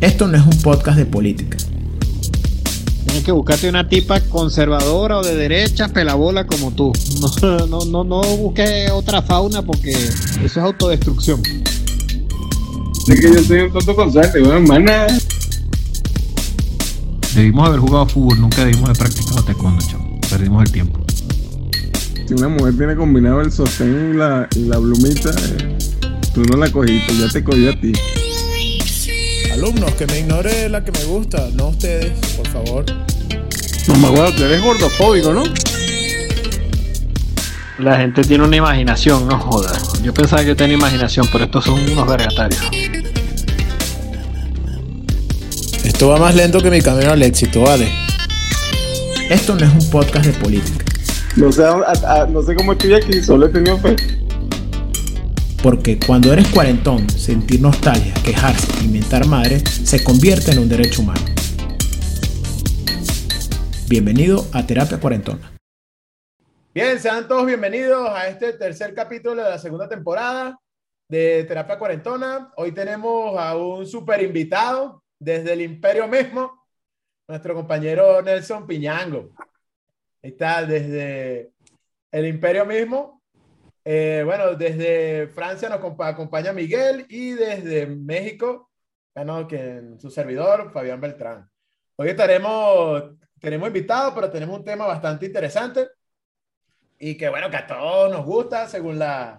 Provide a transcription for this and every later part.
Esto no es un podcast de política. Tienes que buscarte una tipa conservadora o de derecha, pelabola como tú. No, no, no, no busques otra fauna porque eso es autodestrucción. Es que yo soy un tonto con suerte, weón, mana. Debimos haber jugado fútbol, nunca debimos haber practicado taekwondo, chavo. Perdimos el tiempo. Si una mujer tiene combinado el sostén y la, y la plumita, eh, tú no la cogiste, ya te cogió a ti. Alumnos, que me ignore la que me gusta, no ustedes, por favor. No me acuerdo, tú eres gordofóbico, ¿no? La gente tiene una imaginación, no jodas. Yo pensaba que tenía imaginación, pero estos son unos vergatarios. Esto va más lento que mi camino al éxito, vale. Esto no es un podcast de política, No sé, a- a- no sé cómo estoy aquí, solo he tenido fe. Porque cuando eres cuarentón, sentir nostalgia, quejarse y mentar madre se convierte en un derecho humano. Bienvenido a Terapia Cuarentona. Bien, sean todos bienvenidos a este tercer capítulo de la segunda temporada de Terapia Cuarentona. Hoy tenemos a un super invitado desde el imperio mismo, nuestro compañero Nelson Piñango. Está desde el imperio mismo. Eh, bueno, desde Francia nos compa- acompaña Miguel y desde México, bueno, que su servidor, Fabián Beltrán. Hoy estaremos, tenemos invitados, pero tenemos un tema bastante interesante y que bueno, que a todos nos gusta según la,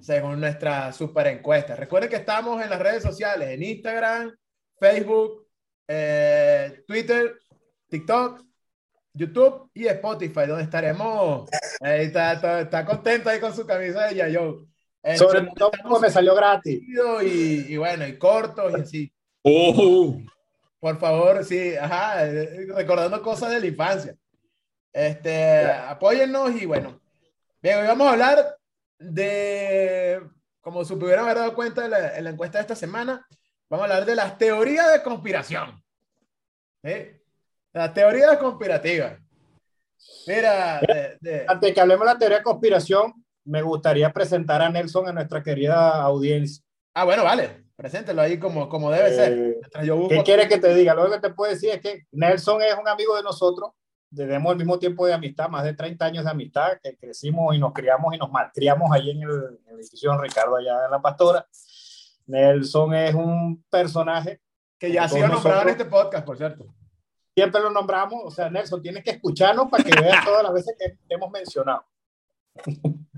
según nuestra super encuesta. Recuerden que estamos en las redes sociales, en Instagram, Facebook, eh, Twitter, TikTok, YouTube y Spotify, donde estaremos. Ahí está, está, está contento ahí con su camisa de Yayo. Este, Sobre todo porque me salió gratis. y, y bueno, y cortos y así. Oh. Por favor, sí, ajá, eh, recordando cosas de la infancia. Este, apóyennos y bueno. Bien, hoy vamos a hablar de, como se pudieron haber dado cuenta en la, en la encuesta de esta semana, vamos a hablar de las teorías de conspiración. ¿Sí? Las teorías conspirativas. Mira, de- de- Antes que hablemos de la teoría de conspiración, me gustaría presentar a Nelson a nuestra querida audiencia. ah, bueno, vale, preséntelo ahí como, como debe ser. Eh, Mientras yo busco- ¿Qué quieres que te diga? Lo que te puedo decir es que Nelson es un amigo de nosotros. Tenemos el mismo tiempo de amistad, más de 30 años de amistad, que crecimos y nos criamos y nos malcriamos ahí en el, en el edificio Don Ricardo, allá en La Pastora. Nelson es un personaje, que ya ha sido nombrado en este podcast, por cierto. Siempre lo nombramos, o sea, Nelson, tienes que escucharnos para que veas todas las veces que hemos mencionado.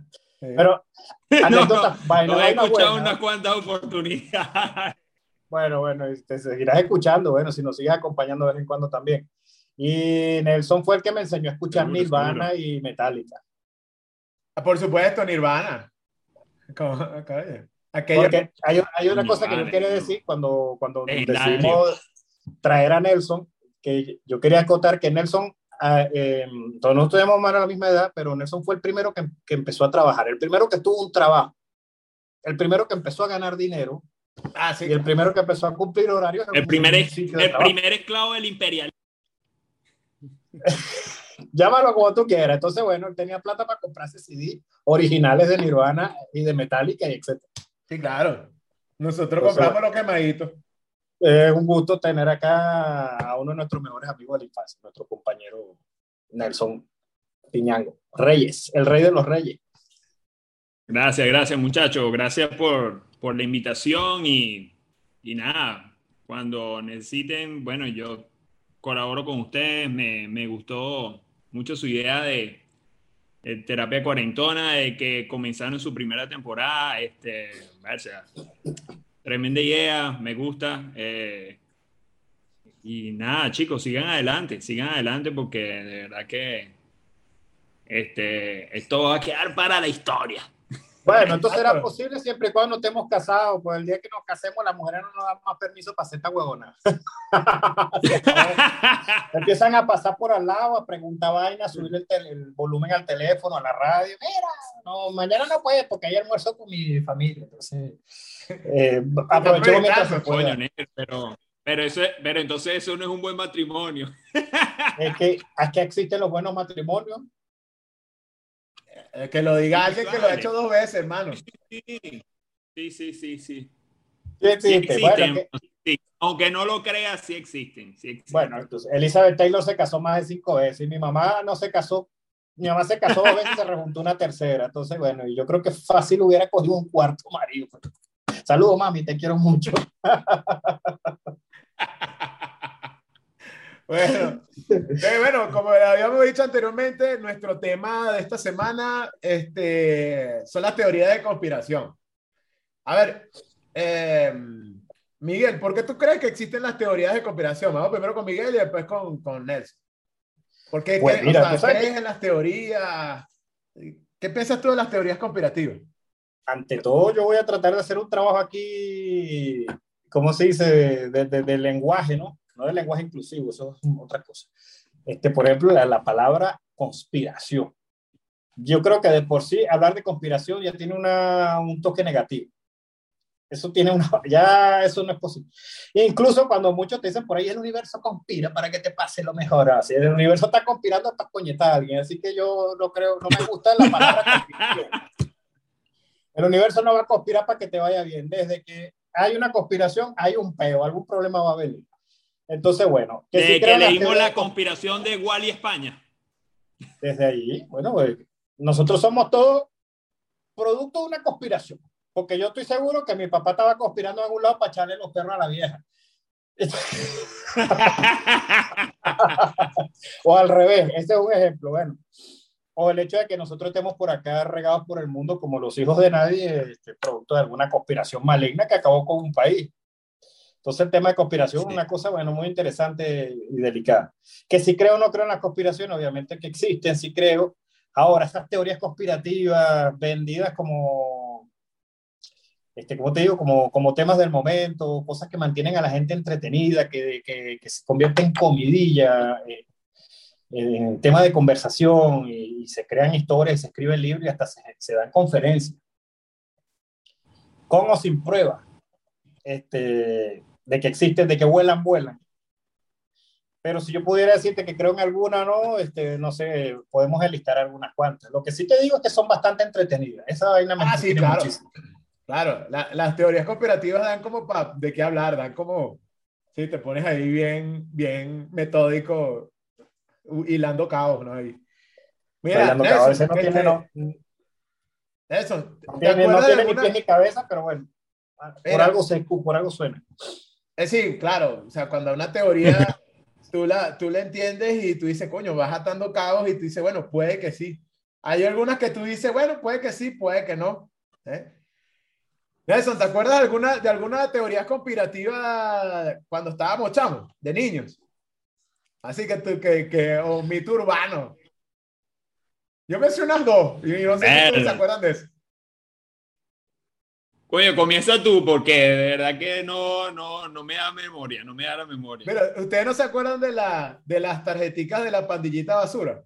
Pero, anécdota, vaina, Lo he escuchado buena. unas cuantas oportunidades. Bueno, bueno, te seguirás escuchando, bueno, si nos sigues acompañando de vez en cuando también. Y Nelson fue el que me enseñó a escuchar Seguro, Nirvana y Metallica. Ah, Por supuesto, Nirvana. Aquella- Porque hay, hay una cosa que yo no. decir cuando, cuando decidimos traer a Nelson, que yo quería acotar que Nelson, eh, todos nosotros tenemos más o menos la misma edad, pero Nelson fue el primero que, que empezó a trabajar, el primero que tuvo un trabajo, el primero que empezó a ganar dinero Ah, sí. y el primero que empezó a cumplir horarios. El primer, el primer esclavo del imperial. Llámalo como tú quieras. Entonces, bueno, él tenía plata para comprarse CD originales de Nirvana y de Metallica y etc. Sí, claro. Nosotros Entonces, compramos los quemaditos. Es un gusto tener acá a uno de nuestros mejores amigos de la infancia, nuestro compañero Nelson Piñango. Reyes, el rey de los reyes. Gracias, gracias muchachos. Gracias por, por la invitación y, y nada, cuando necesiten, bueno, yo colaboro con ustedes. Me, me gustó mucho su idea de, de terapia cuarentona, de que comenzaron su primera temporada. Este, o tremenda idea, me gusta. eh, y nada, chicos, sigan adelante, sigan adelante porque de verdad que este, esto va a quedar para la historia. Bueno, entonces será posible siempre y cuando no estemos casados, pues el día que nos casemos las mujeres no nos dan más permiso para hacer esta huevona. Empiezan a pasar por al lado, a preguntar vainas, a subir el, el volumen al teléfono, a la radio. Mira, no, mañana no puede porque hay almuerzo con mi familia. Entonces, eh, aprovechemos mientras se Coño, pero, pero, eso, es- pero entonces eso no es un buen matrimonio. Es que aquí existen los buenos matrimonios. Eh, que lo diga alguien que lo ha hecho dos veces, hermano. Sí, sí, sí, sí. sí. Sí existe. existen. Bueno, que Sí, aunque no lo creas, sí existen, sí existen. Bueno, entonces Elizabeth Taylor se casó más de cinco veces y mi mamá no se casó. Mi mamá se casó dos veces y se rejuntó una tercera. Entonces, bueno, y yo creo que fácil hubiera cogido un cuarto marido. Saludos, mami, te quiero mucho. Bueno, eh, bueno, como habíamos dicho anteriormente, nuestro tema de esta semana este, son las teorías de conspiración. A ver, eh, Miguel, ¿por qué tú crees que existen las teorías de conspiración? Vamos primero con Miguel y después con, con Nelson. ¿Por qué Pues ¿qué- mira, o sea, crees en las teorías? ¿Qué piensas tú de las teorías conspirativas? Ante todo, yo voy a tratar de hacer un trabajo aquí, ¿cómo se dice? De, de- de lenguaje, ¿no? No de lenguaje inclusivo, eso es otra cosa. Este, por ejemplo, la, la palabra conspiración. Yo creo que de por sí hablar de conspiración ya tiene una, un toque negativo. Eso tiene una, ya eso no es posible. Incluso cuando muchos te dicen por ahí el universo conspira para que te pase lo mejor. Así, el universo está conspirando para coñetar a alguien. Así que yo no creo, no me gusta la palabra conspiración. El universo no va a conspirar para que te vaya bien. Desde que hay una conspiración, hay un peo, algún problema va a venir. Entonces, bueno, que De sí que leímos la conspiración de Wally España. desde ahí, bueno, pues, nosotros somos todos producto de una conspiración. Porque yo estoy seguro que mi papá estaba conspirando en algún lado para echarle los perros a la vieja. o al revés, ese es un ejemplo, bueno. O el hecho de que nosotros estemos por acá regados por el mundo como los hijos de nadie, este, producto de alguna conspiración maligna que acabó con un país. Entonces el tema de conspiración es Sí. una cosa, bueno, muy interesante y delicada. Que si creo o no creo en la conspiración, obviamente que existen, sí creo. Ahora, esas teorías conspirativas vendidas como, este, ¿cómo te digo? Como, como temas del momento, cosas que mantienen a la gente entretenida, que, que, que se convierten en comidilla, eh, en tema de conversación y, y se crean historias, se escriben libros y hasta se, se dan conferencias. Con o sin prueba este, de que existen, de que vuelan, vuelan. Pero si yo pudiera decirte que creo en alguna, no, este, no sé, podemos enlistar algunas cuantas. Lo que sí te digo es que son bastante entretenidas. Esa vaina me Ah, sí, claro. muchísimo. Claro, la- las teorías conspirativas dan como pa- de qué hablar, dan como, sí, te pones ahí bien, bien metódico, hilando cabos, ¿no? Ahí. Mira, Nelson, veces no que tiene, te- no, Nelson, no ¿te tiene, no tiene ni pie ni cabeza, pero bueno, por Mira. algo, se, por algo suena. Eh, sí, claro, o sea, cuando una teoría tú la, tú la entiendes y tú dices, coño, vas atando cabos y tú dices, bueno, puede que sí. Hay algunas que tú dices, bueno, puede que sí, puede que no. ¿eh? Nelson, ¿te acuerdas de alguna, de alguna teoría conspirativa cuando estábamos chamos, de niños? Así que tú, que, que, o mito urbano. Yo me sé unas dos y no sé si ustedes se acuerdan de eso. Coño, comienza tú, porque de verdad que no, no, no me da memoria, no me da la memoria. Mira, ¿ustedes no se acuerdan de, la, de las tarjeticas de la pandillita basura?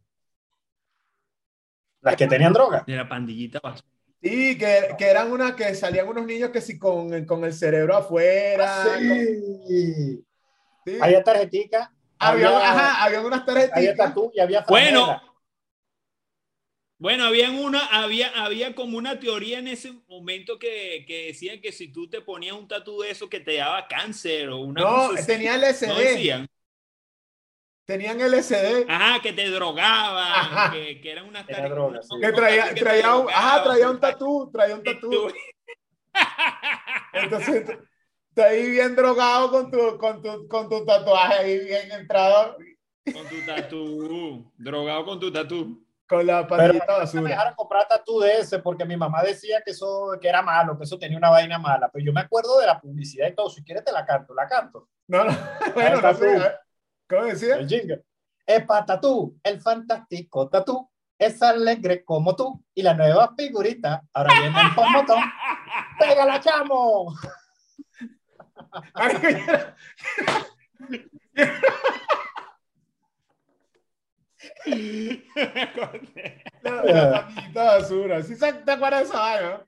Las que tenían droga. De la pandillita basura. Sí, que, que eran unas que salían unos niños que sí con, con el cerebro afuera. con- Sí. sí. Había tarjetica, Había, había, ajá, había unas había tarjetitas. tatú y había Bueno, franela. Bueno, había una, había, había como una teoría en ese momento que, que decían que si tú te ponías un tatu de eso que te daba cáncer o una No, cosa así. tenía ¿No LSD. decían? Tenían LSD. Ajá, que te drogaban, Ajá. que, que eran unas Era droga, sí. Que traía, que traía un, ajá, traía un tatú, traía un tatú. tú- Entonces, estás ahí bien drogado con tu, con tu, con tu tatuaje ahí bien entrado Con tu tatú, drogado con tu tatú. con la pandillita no me dejaron comprar tatú de ese porque mi mamá decía que eso que era malo, que eso tenía una vaina mala. Pero yo me acuerdo de la publicidad y todo. Si quieres te la canto, la canto. No, no, bueno, no tatú. sé. ¿eh? ¿Cómo decía? El jingle. Epa tatú, el fantástico tatú. Es alegre como tú. Y la nueva figurita. Ahora viene el pomotón. ¡Pégala, chamo! Marico, yo era- La, basura. ¿Sí se- te acuerdas de esa vaina?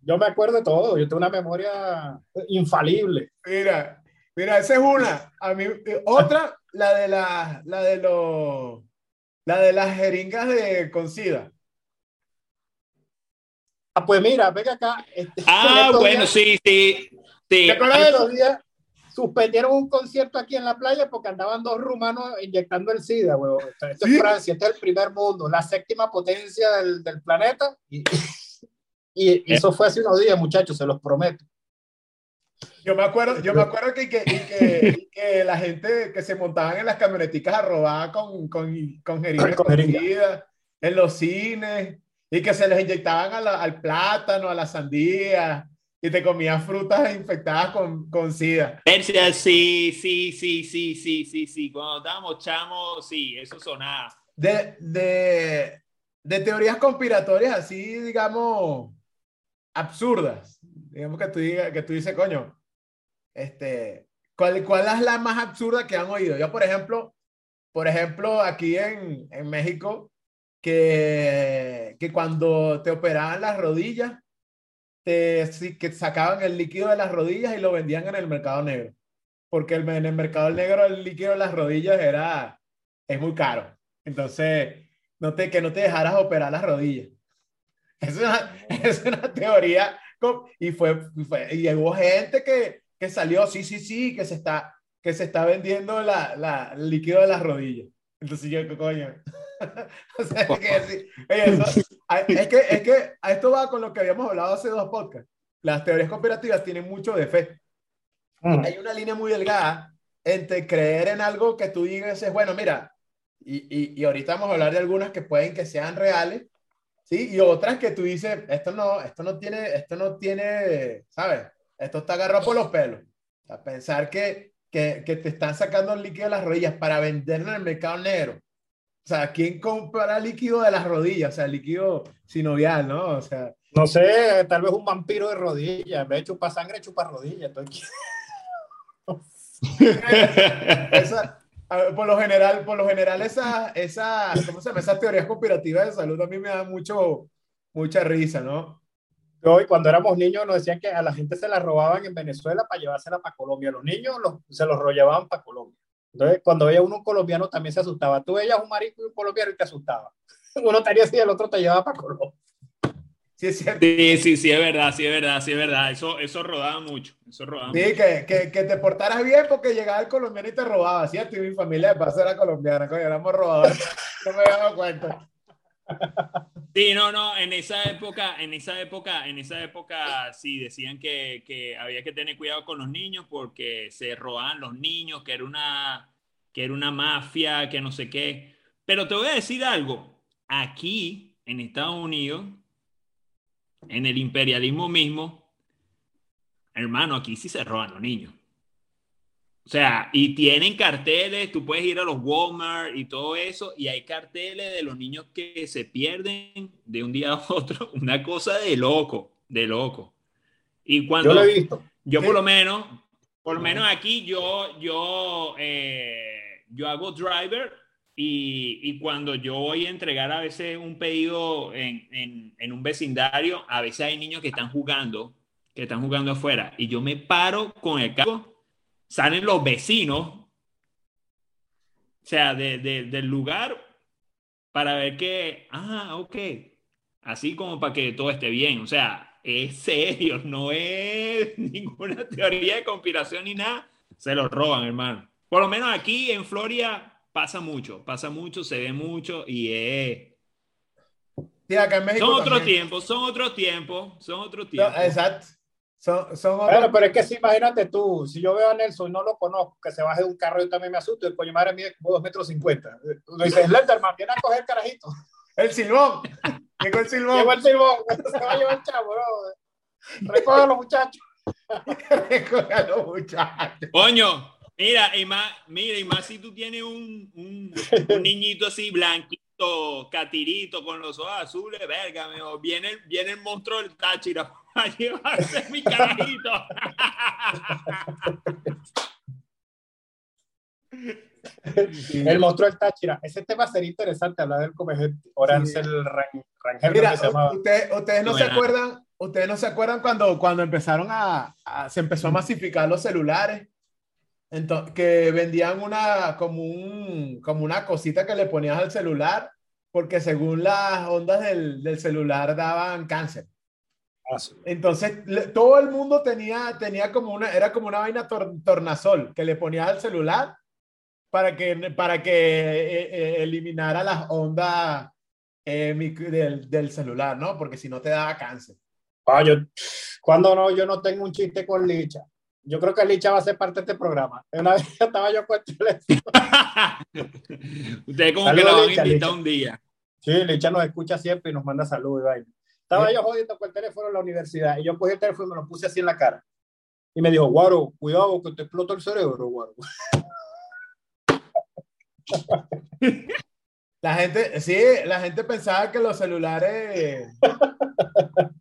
Yo me acuerdo de todo. Yo tengo una memoria infalible. Mira, mira, esa es una. A mí, eh, otra, la de la, la de los, la de las jeringas de con sida. Ah, pues mira, venga acá. este, Ah, bueno, días- sí, sí. Sí. ¿Te acuerdas de eso? días suspendieron un concierto aquí en la playa porque andaban dos rumanos inyectando el SIDA, huevón. Esto ¿Sí? es Francia, este es el primer mundo, la séptima potencia del, del planeta. Y, y eso fue hace unos días, muchachos, se los prometo. Yo me acuerdo, yo me acuerdo que, que, que, que la gente que se montaban en las camioneticas a robar con, con, con jeringas en los cines y que se les inyectaban a la- al plátano, a la sandía y te comías frutas infectadas con, con sida. Tercia, sí, sí, sí, sí, sí, sí, sí. Cuando estábamos chamos, sí, eso sonaba. De, de, de teorías conspiratorias así, digamos, absurdas. Digamos que tú, digas, que tú dices, coño, este, ¿cuál, ¿cuál es la más absurda que han oído? Yo, por ejemplo, por ejemplo, aquí en, en México, que, que cuando te operaban las rodillas, te, que sacaban el líquido de las rodillas y lo vendían en el mercado negro. Porque el, en el mercado negro el líquido de las rodillas era, es muy caro. Entonces, no te, que no te dejaras operar las rodillas. Es una, es una teoría. con- Y, fue, fue- y hubo gente que, que salió, sí, sí, sí, que se está, que se está vendiendo la, la, el líquido de las rodillas. Entonces yo, coño. o sea, es que, oye, eso- a- es, que, es que a esto va con lo que habíamos hablado hace dos podcasts. Las teorías conspirativas tienen mucho de fe. Hay una línea muy delgada entre creer en algo que tú digas, es, bueno, mira, y, y, y ahorita vamos a hablar de algunas que pueden que sean reales, ¿sí? Y otras que tú dices, esto no, esto no tiene, esto no tiene, ¿sabes? Esto está agarrado por los pelos. O sea, pensar que, que, que te están sacando el líquido de las rodillas para venderlo en el mercado negro. O sea, ¿quién compra líquido de las rodillas? O sea, líquido sinovial, ¿no? O sea, No sé, tal vez un vampiro de rodillas. En vez de chupar sangre, chupa rodillas. Entonces, esa, ver, por lo general, por lo general esas, esas, ¿cómo se llama? Esas teorías conspirativas de salud a mí me dan mucho, mucha risa, ¿no? Hoy, cuando éramos niños, nos decían que a la gente se la robaban en Venezuela para llevársela para Colombia. Los niños los- se los rollaban para Colombia. Entonces, cuando veía uno un colombiano, también se asustaba. Tú veías un marico y un colombiano y te asustaba. Uno estaría así, el otro te llevaba para Colombia. Sí. Sí, sí, sí, es verdad, sí, es verdad, sí, es verdad. Eso, eso rodaba mucho. Eso rodaba Sí, que, que, que te portaras bien porque llegaba el colombiano y te robaba, ¿cierto? Y mi familia de paso era colombiana, coño, éramos robadores. No me dado cuenta. Sí, no, no, en esa época, en esa época, en esa época sí decían que, que había que tener cuidado con los niños porque se robaban los niños, que era una, que era una mafia, que no sé qué. Pero te voy a decir algo, aquí en Estados Unidos, en el imperialismo mismo, hermano, aquí sí se roban los niños. O sea, y tienen carteles, tú puedes ir a los Walmart y todo eso, y hay carteles de los niños que se pierden de un día a otro, una cosa de loco, de loco. Y cuando Yo lo he visto. yo Sí. por lo menos, por lo menos aquí yo, yo, eh, yo hago driver y, y cuando yo voy a entregar a veces un pedido en, en, en un vecindario, a veces hay niños que están jugando, que están jugando afuera y yo me paro con el carro, salen los vecinos, o sea, de, de- del lugar para ver que, ah, ok, así como para que todo esté bien, o sea, es serio, no es ninguna teoría de conspiración ni nada, se lo roban, hermano. Por lo menos aquí en Florida pasa mucho, pasa mucho, se ve mucho y es... Sí, acá en México. Son otros tiempos, son otros tiempos, son otros No, tiempos. exacto. Son, son otros. Bueno, pero es que sí, imagínate tú, si yo veo a Nelson y no lo conozco, que se baje de un carro, yo también me asusto. El coño madre mide como 2 metros 50. Uno dice, Slenderman, viene a coger carajito. El silbón. Llegó el silbón. Llegó el silbón, se va a llevar el chavo, bro. Recoge a los muchachos. Recoge a los muchachos. Coño, mira, y más, mira, y más si tú tienes un, un, un niñito así blanquito, catirito, con los ojos azules, verga, mejor, viene, el- viene el monstruo del Táchira a llevarse mi carajito. El monstruo del Táchira. Ese tema sería interesante hablar del comegente. Orancel Ran- Rangel, Mira, se llamaba. ustedes, ustedes no se acuerdan, ustedes no se acuerdan cuando, cuando empezaron a, a- se empezó a masificar los celulares, entonces, que vendían una, como un, como una cosita que le ponías al celular, porque según las ondas del, del celular daban cáncer. Entonces, le- todo el mundo tenía, tenía como una, era como una vaina tor- tornasol que le ponías al celular para que, para que eh, eh, eliminara las ondas eh, del, del celular, ¿no? Porque si no te daba cáncer. Ah, yo, cuando no, yo no tengo un chiste con Licha. Yo creo que Licha va a ser parte de este programa. Una vez estaba yo con. Ustedes como Saludos, que la van a invitar un día. Sí, Licha nos escucha siempre y nos manda saludos y vaina. Estaba yo jodiendo con el teléfono en la universidad y yo cogí el teléfono y me lo puse así en la cara. Y me dijo, Guaro, cuidado que te explota el cerebro, Guaro. La gente, sí, la gente pensaba que los celulares,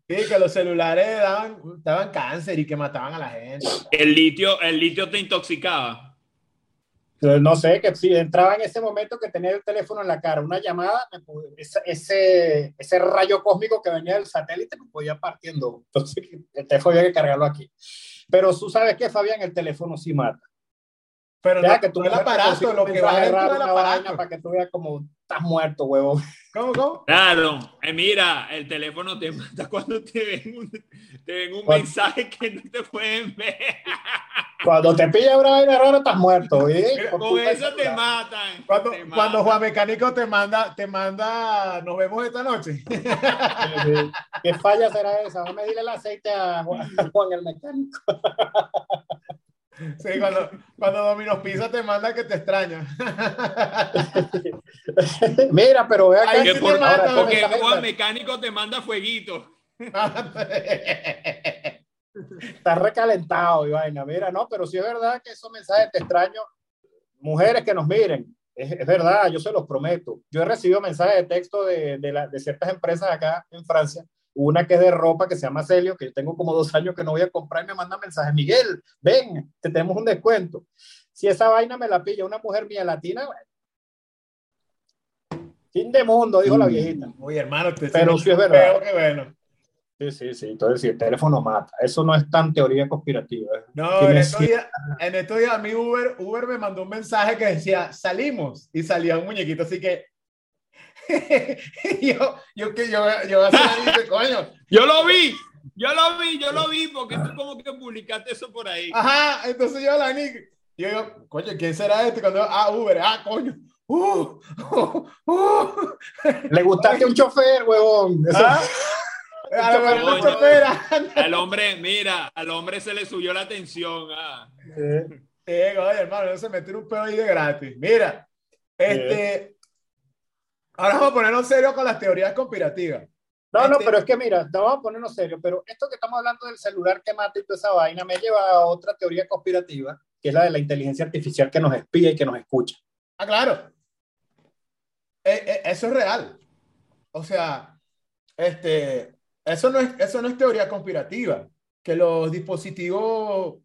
sí, que los celulares daban, daban cáncer y que mataban a la gente. El litio, el litio te intoxicaba. No sé, que si entraba en ese momento que tenía el teléfono en la cara, una llamada, ese, ese, rayo cósmico que venía del satélite me podía partiendo. Entonces, el teléfono había que cargarlo aquí. Pero tú sabes que, Fabián, el teléfono sí mata. Pero no, que tú no el aparato, lo que va dentro del aparato. Para que tú veas como estás muerto, huevo. ¿Cómo, cómo? Claro, eh, mira, el teléfono te mata cuando te ven un, te ven un Cuando- mensaje que no te pueden ver. Cuando te pilla una vaina rara, estás muerto. ¿eh? Con eso te matan. Cuando, te cuando. Juan Mecánico te manda, te manda, nos vemos esta noche. ¿Qué falla será esa? Vamos a medirle el aceite a Juan, a Juan el mecánico. Sí, cuando, cuando Domino's Pizza te manda que te extraña. Mira, pero ve acá. Ahí Que sí por- ahora, porque Juan Mecánico te manda fueguito. está recalentado y vaina. Mira, no, pero sí es verdad que esos mensajes te extraño. Mujeres que nos miren, es, es verdad, yo se los prometo. Yo he recibido mensajes de texto de, de, la- de ciertas empresas acá en Francia. Una que es de ropa que se llama Celio, que yo tengo como dos años que no voy a comprar y me manda mensajes. Miguel, ven, te tenemos un descuento. Si esa vaina me la pilla una mujer mía latina, bueno. Fin de mundo, dijo la viejita. Oye, hermano, te Pero sí es verdad. Bueno. Sí, sí, sí. Entonces, si el teléfono mata, eso no es tan teoría conspirativa. ¿eh? No, en estos, días, en estos días a mí Uber, Uber me mandó un mensaje que decía, salimos, y salía un muñequito, así que yo, yo, que yo, yo dije, coño, Yo lo vi, yo lo vi, yo lo vi, porque tú como que publicaste eso por ahí. ajá, entonces yo la ni, yo digo, coño, ¿quién será este? Cuando, ah, Uber, ah, coño, uh, uh, uh. Le gustaste un chofer, huevón. Eso- Ah, a lo mejor Coño. el chofer, Al hombre, mira, al hombre se le subió la tensión. ah. Eh, Eh, oye, hermano, no se metió un pedo ahí de gratis. Mira, este, ahora vamos a ponernos serios con las teorías conspirativas. No, no, Este- pero es que mira, te vamos a ponernos serio, pero esto que estamos hablando del celular que mata y toda esa vaina me lleva a otra teoría conspirativa, que es la de la inteligencia artificial que nos espía y que nos escucha. Ah, claro. Eh, eh, eso es real. O sea, este, eso no es, eso no es teoría conspirativa. Que los dispositivos,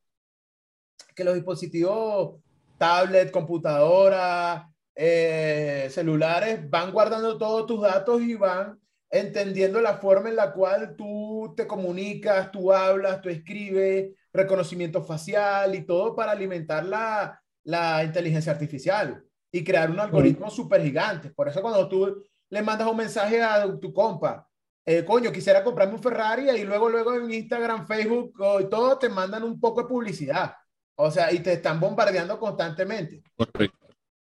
que los dispositivos, tablet, computadora, eh, celulares, van guardando todos tus datos y van entendiendo la forma en la cual tú te comunicas, tú hablas, tú escribes, reconocimiento facial y todo para alimentar la, la inteligencia artificial y crear un algoritmo súper gigante. Por eso cuando tú le mandas un mensaje a tu compa, eh, coño, quisiera comprarme un Ferrari y luego, luego en Instagram, Facebook o y todo te mandan un poco de publicidad. O sea, y te están bombardeando constantemente.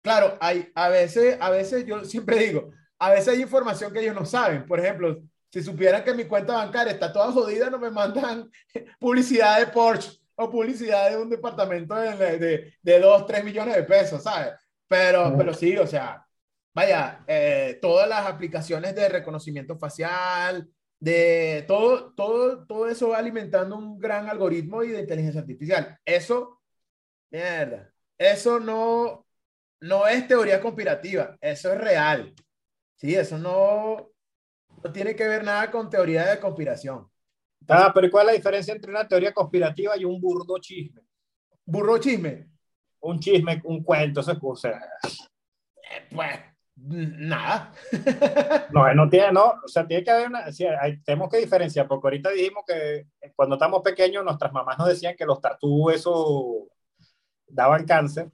Claro, hay, a veces, a veces yo siempre digo, a veces hay información que ellos no saben. Por ejemplo, si supieran que mi cuenta bancaria está toda jodida, no me mandan publicidad de Porsche o publicidad de un departamento de, de, de 2, 3 millones de pesos, ¿sabes? Pero, pero sí, o sea, vaya, eh, todas las aplicaciones de reconocimiento facial, de todo, todo, todo eso va alimentando un gran algoritmo y de inteligencia artificial. Eso, mierda, eso no, no es teoría conspirativa, eso es real. Sí, eso no, no tiene que ver nada con teoría de conspiración. Ah, pero ¿cuál es la diferencia entre una teoría conspirativa y un burdo chisme? Burro chisme, Un chisme, un cuento, esas cosas. eh, pues nada. No, no tiene, no, o sea, tiene que haber una, sí, hay- tenemos que diferenciar, porque ahorita dijimos que cuando estamos pequeños nuestras mamás nos decían que los tartús eso daban cáncer.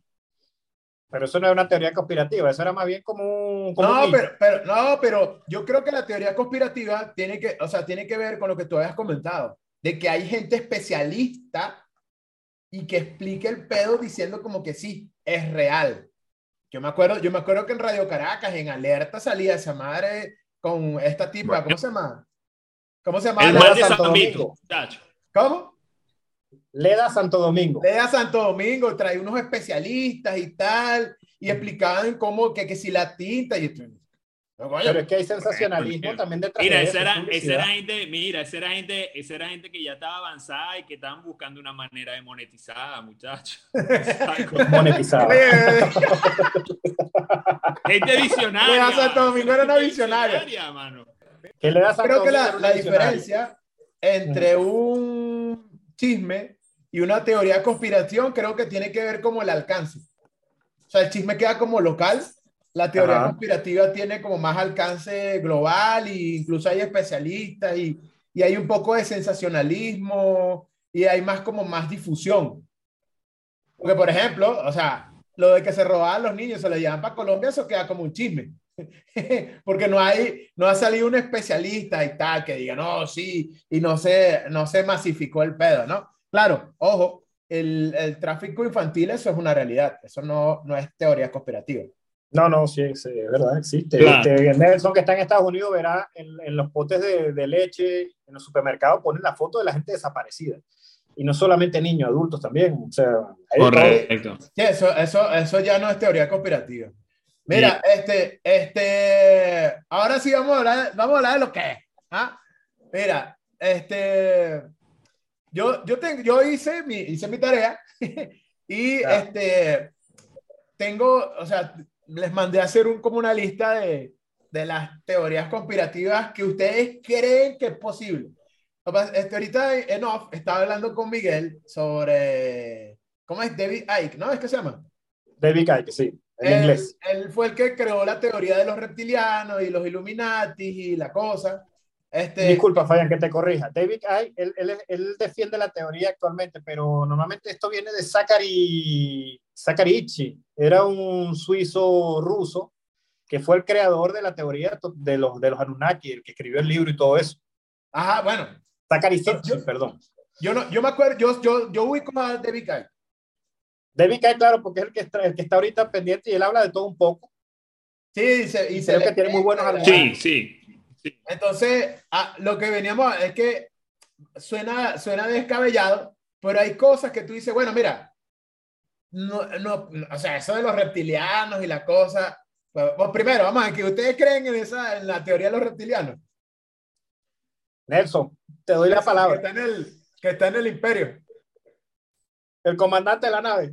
Pero eso no es una teoría conspirativa, eso era más bien como un... como No, un pero, pero, no, pero yo creo que la teoría conspirativa tiene que, o sea, tiene que ver con lo que tú habías comentado, de que hay gente especialista y que explique el pedo diciendo como que sí, es real. Yo me acuerdo, yo me acuerdo que en Radio Caracas, en Alerta, salía esa madre con esta tipa, ¿cómo se llama? ¿Cómo se llama? El mal de Santo Domingo. ¿Cómo? Leda Santo Domingo. Lea Santo Domingo, trae unos especialistas y tal, y explicaban cómo que, que si la tinta y... No, coño, Pero es que hay sensacionalismo también detrás Mira, de esa era, esa era gente, mira, esa era gente, esa era gente que ya estaba avanzada y que estaban buscando una manera de monetizar, muchachos. monetizada. Gente visionaria. Lea Santo Domingo era una Gente visionaria. mano. Que Leda Santo creo que la, la visionaria. diferencia entre un chisme y una teoría de conspiración creo que tiene que ver como el alcance. O sea, el chisme queda como local, la teoría Ajá. conspirativa tiene como más alcance global e incluso hay especialistas y, y hay un poco de sensacionalismo y hay más como más difusión. Porque, por ejemplo, o sea, lo de que se robaban los niños, se los llevan para Colombia, eso queda como un chisme. Porque no hay, no ha salido un especialista y tal que diga, no, sí, y no se, no se masificó el pedo, ¿no? Claro, ojo, el, el tráfico infantil, eso es una realidad, eso no, no es teoría conspirativa. No, no, sí, sí, es verdad, existe. Claro. Este, Nelson, que está en Estados Unidos, verá en, en los potes de, de leche, en los supermercados, ponen la foto de la gente desaparecida. Y no solamente niños, adultos también. O sea. Correcto. Sí, eso, eso, eso ya no es teoría conspirativa. Mira, este, este, ahora sí vamos a hablar, vamos a hablar de lo que es. ¿ah? Mira, este, yo, yo, tengo, yo hice, mi, hice mi tarea y Ya. este, tengo, o sea, les mandé a hacer un, como una lista de, de las teorías conspirativas que ustedes creen que es posible. Este, ahorita en off estaba hablando con Miguel sobre, ¿cómo es? David Icke, ¿no? ¿Es que se llama? David Icke, sí, él, inglés. él fue el que creó la teoría de los reptilianos y los Illuminati y la cosa. Este, Disculpa, Fabián, que te corrija. David Icke, él, él, él defiende la teoría actualmente, pero normalmente esto viene de Zachary, Zachary. Era un suizo ruso que fue el creador de la teoría de los, de los Anunnaki, el que escribió el libro y todo eso. Ajá, bueno, Zachary yo- perdón. yo, no, yo me acuerdo, yo, yo, yo ubico a David Icke. David Icke, claro, porque es el que, está, el que está ahorita pendiente y él habla de todo un poco. Sí, y se, y se creo le que tiene muy buenos argumentos. Sí, sí. Entonces, ah, lo que veníamos es que suena, suena descabellado, pero hay cosas que tú dices, bueno, mira, no, no, o sea, eso de los reptilianos y la cosa. Pues, pues, primero, vamos a ver, que ustedes creen en, esa, en la teoría de los reptilianos. Nelson, te doy la Que palabra. está en el, que está en el imperio. El comandante de la nave.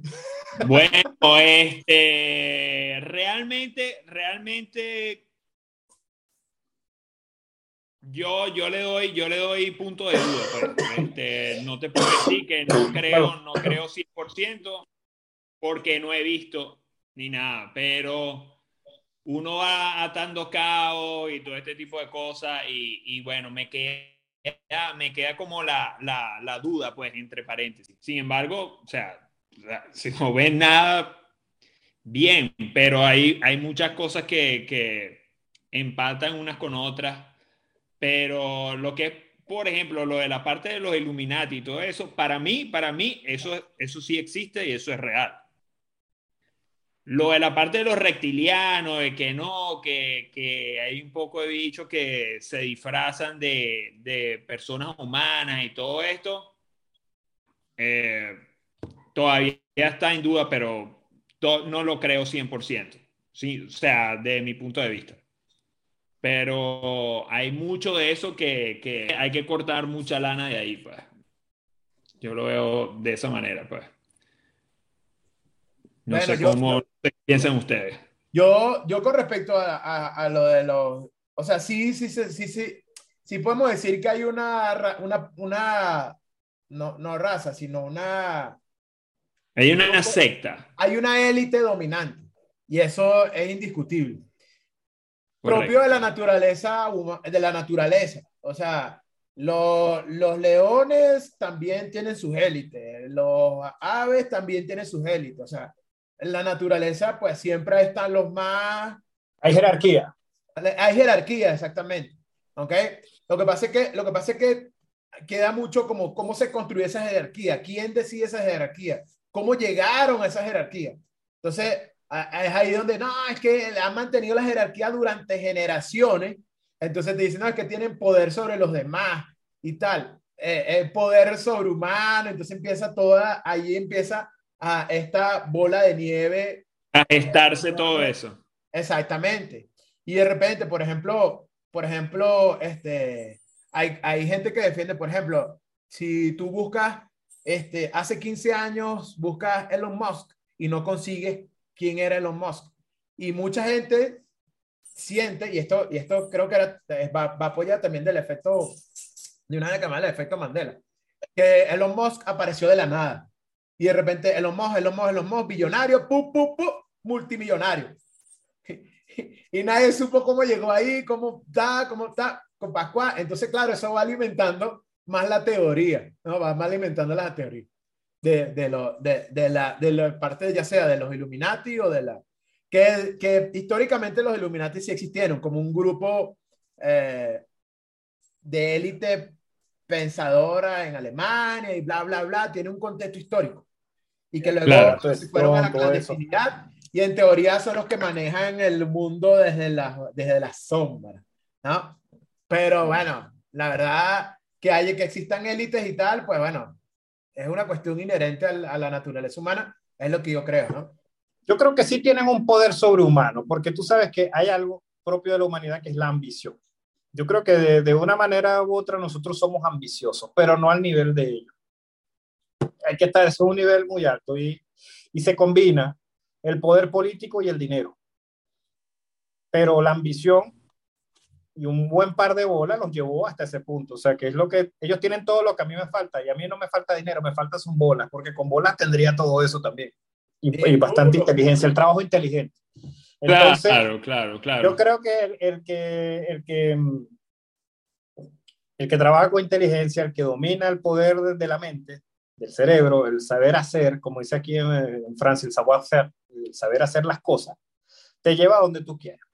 Bueno, este, realmente, realmente, yo, yo le doy, yo le doy punto de duda. pues. Este, no te puedo decir que no creo, no creo 100%, porque no he visto ni nada, pero uno va atando cabos y todo este tipo de cosas y, y bueno, me queda, me queda como la, la, duda, pues, entre paréntesis. Sin embargo, o sea, si no ven nada, bien, pero hay, hay muchas cosas que, que empatan unas con otras, pero lo que es, por ejemplo, lo de la parte de los Illuminati y todo eso, para mí, para mí, eso, eso sí existe y eso es real. Lo de la parte de los reptilianos, de que no, que, que hay un poco de bichos que se disfrazan de, de personas humanas y todo esto, eh, todavía está en duda, pero no lo creo 100%. Sí, o sea, de mi punto de vista. Pero hay mucho de eso que, que hay que cortar mucha lana de ahí, pues. Yo lo veo de esa manera, pues. No Bueno, sé yo- cómo piensan ustedes. Yo, yo con respecto a, a, a lo de los, o sea, sí, sí, sí, sí, sí, sí podemos decir que hay una, una, una, no, no raza, sino una, Hay una secta. hay una élite dominante y eso es indiscutible. propio Correcto. de la naturaleza, de la naturaleza. O sea, lo- los leones también tienen sus élites, los aves también tienen sus élites. O sea, en la naturaleza, pues siempre están los más... Hay jerarquía. Hay jerarquía, exactamente. ¿Ok? Lo que pasa es que, lo que, pasa es que queda mucho como cómo se construye esa jerarquía, quién decide esa jerarquía, cómo llegaron a esa jerarquía. Entonces, es ahí donde, no, es que han mantenido la jerarquía durante generaciones. Entonces te dicen, no, es que tienen poder sobre los demás y tal. Eh, poder sobrehumano. Entonces empieza toda, ahí empieza a esta bola de nieve. A gestarse todo eso. Exactamente. Y de repente, por ejemplo, por ejemplo, este, hay, hay gente que defiende, por ejemplo, si tú buscas, este, hace 15 años buscas Elon Musk y no consigues quién era Elon Musk. Y mucha gente siente, y esto, y esto creo que va, va, a apoyar también del efecto, de una vez que el efecto Mandela, que Elon Musk apareció de la nada. Y de repente Elon Musk, Elon Musk, Elon Musk, billonario, pu, pu, pu, multimillonario. Y, nadie supo cómo llegó ahí, cómo está, cómo está con Pascua. Entonces, claro, eso va alimentando más la teoría, ¿no? Va más alimentando la teoría de, de, lo, de, de, la, de la parte, ya sea de los Illuminati o de la... Que, que históricamente los Illuminati sí existieron como un grupo eh, de élite pensadora en Alemania y bla, bla, bla, tiene un contexto histórico. Y que luego claro, fueron a la clandestinidad y en teoría son los que manejan el mundo desde la, desde la sombra, ¿no? Pero bueno, la verdad que hay que existan élites y tal, pues bueno, es una cuestión inherente a la, naturaleza humana, es lo que yo creo, ¿no? Yo creo que sí tienen un poder sobrehumano, porque tú sabes que hay algo propio de la humanidad que es la ambición. Yo creo que de, una manera u otra nosotros somos ambiciosos, pero no al nivel de ellos. Hay que estar, eso es un nivel muy alto y, y se combina el poder político y el dinero. Pero la ambición y un buen par de bolas los llevó hasta ese punto. O sea, que es lo que ellos tienen todo lo que a mí me falta y a mí no me falta dinero, me falta son bolas, porque con bolas tendría todo eso también. Y, bastante inteligencia, el trabajo inteligente. claro, claro, claro. Yo creo que el, que el que el que trabaja con inteligencia, el que domina el poder de, la mente, del cerebro, el saber hacer, como dice aquí en, en Francia, el savoir faire, el saber hacer las cosas, te lleva a donde tú quieras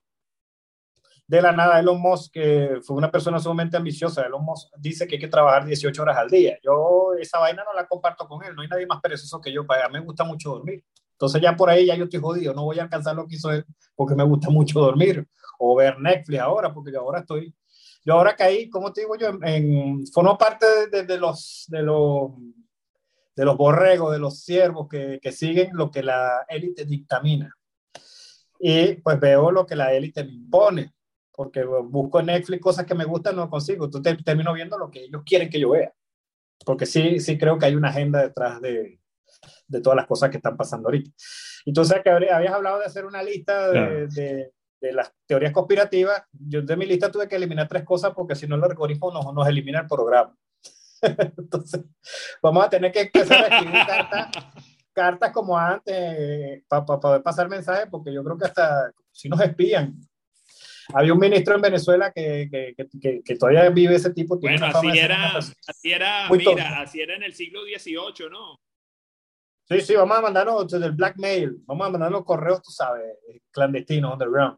de la nada Elon Musk, que fue una persona sumamente ambiciosa, Elon Musk dice que hay que trabajar 18 horas al día. Yo esa vaina no la comparto con él, no hay nadie más perezoso que yo, para mí me gusta mucho dormir. Entonces ya por ahí ya yo estoy jodido, no voy a alcanzar lo que hizo él porque me gusta mucho dormir o ver Netflix ahora, porque yo ahora estoy, yo ahora caí, como te digo yo, en, formo parte de, los, de los de los borregos, de los siervos que, que siguen lo que la élite dictamina. Y pues veo lo que la élite me impone porque busco en Netflix cosas que me gustan, no consigo. Entonces termino viendo lo que ellos quieren que yo vea. Porque sí, sí creo que hay una agenda detrás de, de todas las cosas que están pasando ahorita. Entonces, que habías hablado de hacer una lista de, de, de, las teorías conspirativas. Yo de mi lista tuve que eliminar tres cosas porque si no el algoritmo nos, nos elimina el programa. Entonces, vamos a tener que empezar a escribir cartas, cartas como antes para poder pasar mensajes porque yo creo que hasta si nos espían había un ministro en Venezuela que, que, que, todavía vive ese tipo. Bueno, así era, así era, mira, así era en el siglo XVIII, ¿no? Sí, sí, vamos a mandarnos desde el blackmail, vamos a mandarnos correos, tú sabes, clandestinos, underground.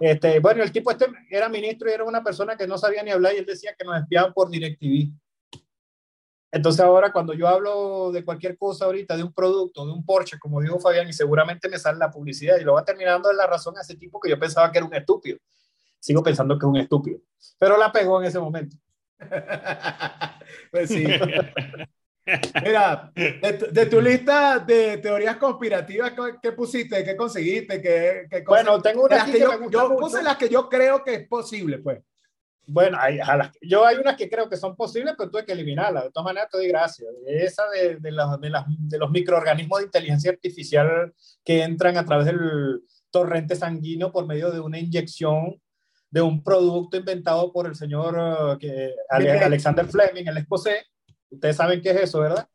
Este, bueno, el tipo este era ministro y era una persona que no sabía ni hablar y él decía que nos espiaban por DirecTV. Entonces ahora cuando yo hablo de cualquier cosa ahorita, de un producto, de un Porsche, como dijo Fabián, y seguramente me sale la publicidad y lo va terminando de la razón a ese tipo que yo pensaba que era un estúpido sigo pensando que es un estúpido. Pero la pegó en ese momento. pues sí. Mira, de tu, lista de teorías conspirativas, ¿qué pusiste? ¿Qué conseguiste? ¿Qué, qué bueno, tengo una que, yo, puse las que yo creo que es posible, pues. Bueno, hay, yo hay unas que creo que son posibles, pero tuve que eliminarlas. De todas maneras, te doy gracias. Esa de, de, los, de, de los microorganismos de inteligencia artificial que entran a través del torrente sanguíneo por medio de una inyección de un producto inventado por el señor uh, que, Alexander Fleming, el escocés. Ustedes saben qué es eso, ¿verdad?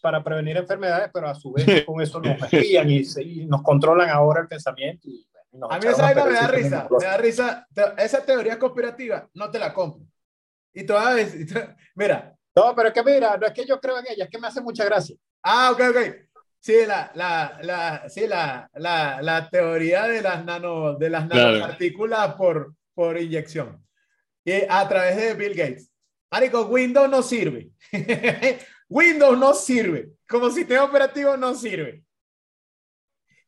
Para prevenir enfermedades, pero a su vez con eso nos espían y, nos controlan ahora el pensamiento. A mí esa vaina me da risa, me da risa. Esa teoría conspirativa no te la compro. Y todavía, mira. No, pero es que mira, no es que yo creo en ella, es que me hace mucha gracia. Ah, ok, ok. Sí, la, la, la, sí, la, la, la teoría de las, nano, de las Claro. nanopartículas por, por inyección. Y a través de Bill Gates. Marico, Windows no sirve. Windows no sirve. Como sistema operativo no sirve.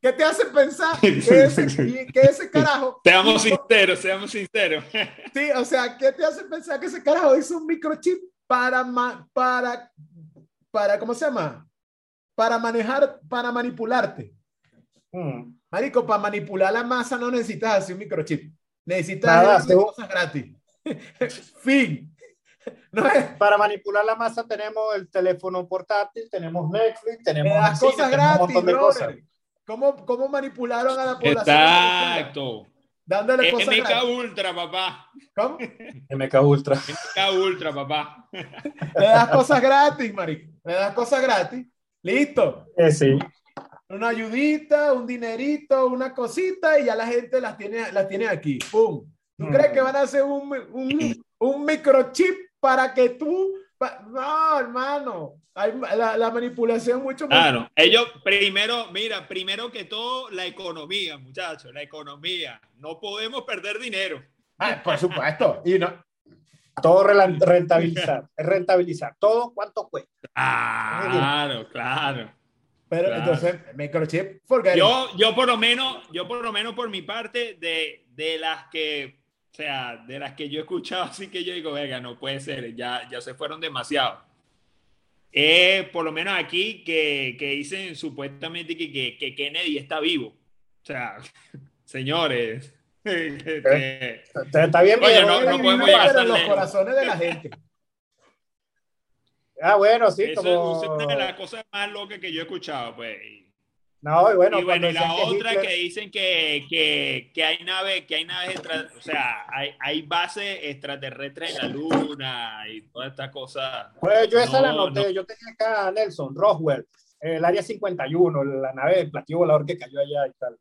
¿Qué te hace pensar que ese, que ese carajo... Seamos sinceros, seamos sinceros. Sí, o sea, ¿qué te hace pensar que ese carajo hizo un microchip para, para, para, ¿cómo se llama? Para manejar, para manipularte. Mm. Marico, para manipular la masa no necesitas así un microchip. Necesitas Nada, hacer cosas gratis. fin. No es, Para manipular la masa tenemos el teléfono portátil, tenemos Netflix, tenemos, cine, cosas un gratis, montón de cosas. ¿Cómo, ¿Cómo manipularon a la población? Exacto. Dándole cosas MK. Ultra, papá. ¿Cómo? MK Ultra. MK Ultra, papá. Le das cosas gratis, marico. Le das cosas gratis. Listo. Eh, sí. una ayudita, un dinerito, una cosita y ya la gente las tiene, las tiene aquí. ¡Pum! ¿Tú Mm. crees que van a hacer un, un, un microchip para que tú... No, hermano. Hay, la, la manipulación mucho más... Claro, ellos primero, mira, primero que todo, la economía, muchachos, la economía. No podemos perder dinero. Ah, por supuesto. Y no, Todo rentabilizar. rentabilizar. Todo cuánto cuesta. Claro, claro. pero Claro. entonces, microchip, it. Yo, yo por lo menos, yo por lo menos por mi parte, de, de las que, o sea, de las que yo he escuchado, así que yo digo, venga, no puede ser, ya, ya se fueron demasiado. Eh, por lo menos aquí que, que dicen supuestamente que, que, que Kennedy está vivo. O sea, señores. que- Está bien, Oye, pero- no- no podemos llegar en los lejos. corazones de la gente. Ah, bueno, sí, eso como... es una de las cosas más locas que yo he escuchado, pues. No, y bueno, y bueno, y la que otra Hitler- que dicen que, que, que hay naves, que hay naves o sea, hay, hay bases extraterrestres en la luna y toda esta cosa. Pues yo esa la No, noté, no. yo tenía acá a Nelson, Roswell, el área 51, la nave del platillo volador que cayó allá y tal.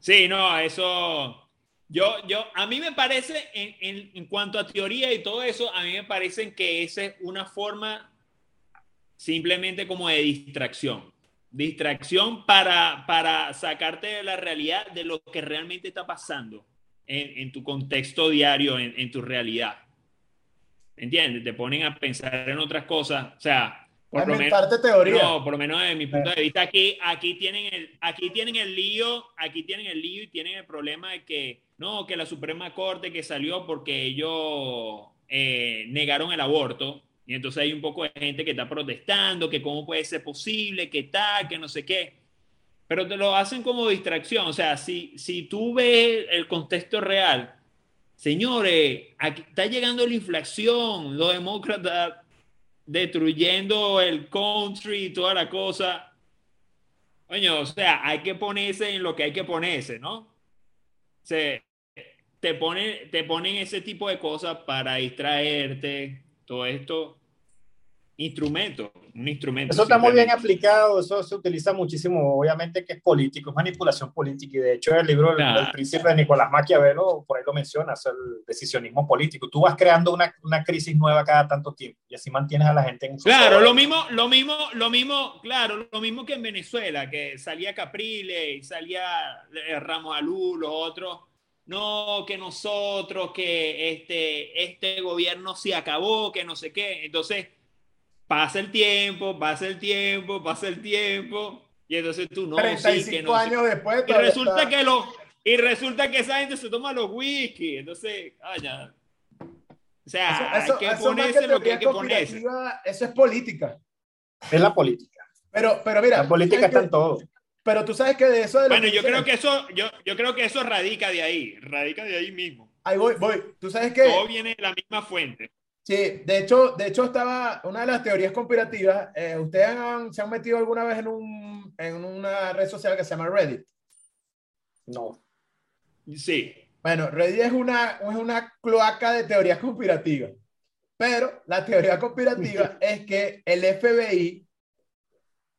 Sí, no, eso. Yo, yo, a mí me parece, en, en, en cuanto a teoría y todo eso, a mí me parece que esa es una forma simplemente como de distracción. Distracción para, para sacarte de la realidad de lo que realmente está pasando en, en tu contexto diario, en, en tu realidad. ¿Entiendes? Te ponen a pensar en otras cosas. O sea, por lo menos. teoría. No, por lo menos desde mi punto de vista, aquí, aquí, tienen el, aquí tienen el lío, aquí tienen el lío y tienen el problema de que, no, que la Suprema Corte que salió porque ellos eh, negaron el aborto, y entonces hay un poco de gente que está protestando, que cómo puede ser posible, que tal, que no sé qué. Pero te lo hacen como distracción, o sea, si, si tú ves el contexto real, señores, aquí está llegando la inflación, los demócratas destruyendo el country y toda la cosa. Coño, o sea, hay que ponerse en lo que hay que ponerse, ¿no? Se, te, pone, te ponen ese tipo de cosas para distraerte, todo esto. Instrumento, un instrumento. Eso está muy bien aplicado, eso se utiliza muchísimo, obviamente que es político, es manipulación política, y de hecho el libro El- Claro. El príncipe de Nicolás Maquiavelo, por ahí lo mencionas, el decisionismo político. Tú vas creando una, una crisis nueva cada tanto tiempo y así mantienes a la gente en su Claro, poder. lo mismo, lo mismo, lo mismo, claro, lo mismo que en Venezuela, que salía Caprile y salía eh, Ramos Alú, los otros, no, que nosotros, que este, este gobierno se acabó, que no sé qué. Entonces, pasa el tiempo, pasa el tiempo, pasa el tiempo, y entonces tú no, sí, 35 que no sé años después. y resulta está- que lo, y resulta que esa gente se toma los whisky. Entonces, vaya. O sea, Eso- eso- hay que eso ponerse lo que hay que ponerse. Eso es política. Es la política. Pero, pero mira, La política ¿sabes está en todo. Pero tú sabes que de eso de Bueno, yo creo que eso, yo, yo creo que eso radica de ahí, radica de ahí mismo. Ahí voy, voy. Tú sabes que Todo viene de la misma fuente. Sí, de hecho, de hecho estaba una de las teorías conspirativas. eh, ¿Ustedes han- se han metido alguna vez en, un, en una red social que se llama Reddit? No. Sí. Bueno, Reddit es una, es una cloaca de teorías conspirativas. Pero la teoría conspirativa es que el FBI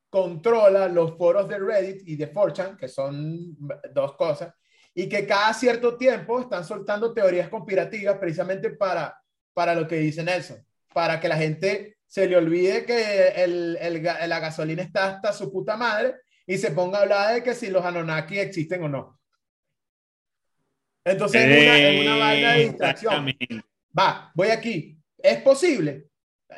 controla los foros de Reddit y de 4chan, que son dos cosas, y que cada cierto tiempo están soltando teorías conspirativas precisamente para, para lo que dice Nelson, para que la gente se le olvide que el, el, la gasolina está hasta su puta madre y se ponga a hablar de que si los Anunnaki existen o no. Entonces es una, es una vaina de distracción. Va, voy aquí. ¿Es posible?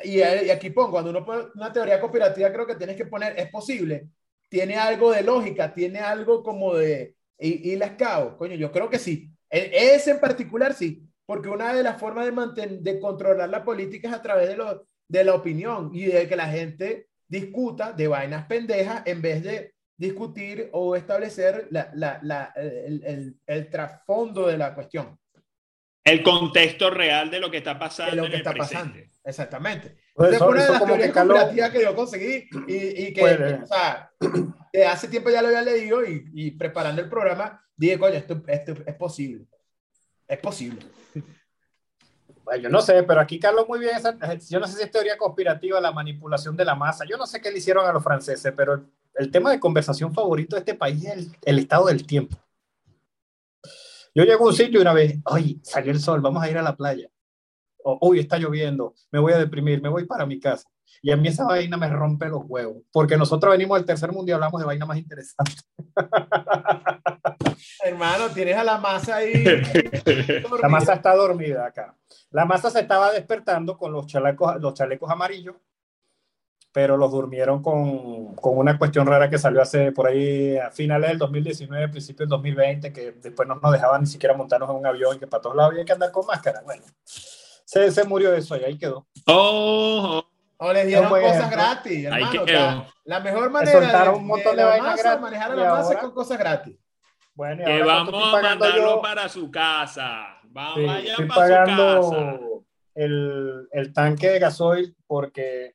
Y, y aquí pongo, cuando uno pone una teoría conspirativa, creo que tienes que poner, ¿es posible? Tiene algo de lógica, tiene algo como de, y, y las cabo. Coño, yo creo que sí. E, ese en particular sí, porque una de las formas de, mantener, de controlar la política es a través de, lo, de la opinión y de que la gente discuta de vainas pendejas en vez de discutir o establecer la, la, la, el, el, el, trasfondo de la cuestión. El contexto real de lo que está pasando. De lo que está pasando. Exactamente. Pues eso, una de las teorías que, que yo conseguí y, y que, pues, o sea, hace tiempo ya lo había leído y, y preparando el programa dije, coño, esto, esto, es posible. Es posible. Bueno, yo no sé, pero aquí Carlos muy bien, yo no sé si es teoría conspirativa, la manipulación de la masa, yo no sé qué le hicieron a los franceses, pero el, tema de conversación favorito de este país es el, estado del tiempo. Yo llego a un sitio y una vez, oye, salió el sol, vamos a ir a la playa. Uy, está lloviendo, me voy a deprimir, me voy para mi casa. Y a mí esa vaina me rompe los huevos, porque nosotros venimos del tercer mundo y hablamos de vaina más interesante. Hermano, tienes a la masa ahí. la masa está dormida acá. La masa se estaba despertando con los chalecos, los chalecos amarillos, pero los durmieron con, con, una cuestión rara que salió hace por ahí a finales del 2019, principios del 2020, que después no nos dejaban ni siquiera montarnos en un avión, que para todos lados había que andar con máscara. Bueno, se, se murió eso y ahí quedó. Oh, oh. O les dieron cosas gratis, hermano. Ahí o sea, la mejor manera de, un montón de, de, la masa, gratis. manejar a la masa ahora- con cosas gratis. Bueno, y Que ahora vamos estoy a pagando mandarlo yo- para su casa. Vamos, Sí, vayan estoy para su casa. pagando el, el tanque de gasoil porque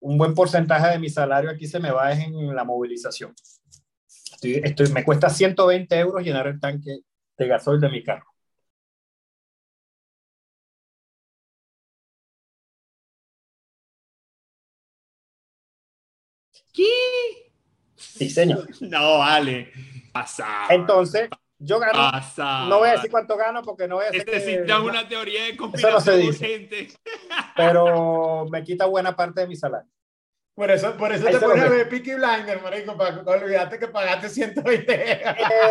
un buen porcentaje de mi salario aquí se me va es en la movilización. Estoy, estoy- me cuesta 120 euros llenar el tanque de gasoil de mi carro. Sí, señor. No, vale. Pasa. Entonces, yo gano, Pasa. no voy a decir cuánto gano porque no voy a decir Este que- es una teoría de no conspiración se dice. urgente. pero me quita buena parte de mi salario. Por eso, por eso Ahí te pones a ver Peaky Blinder, marico, para olvidarte que pagaste 120.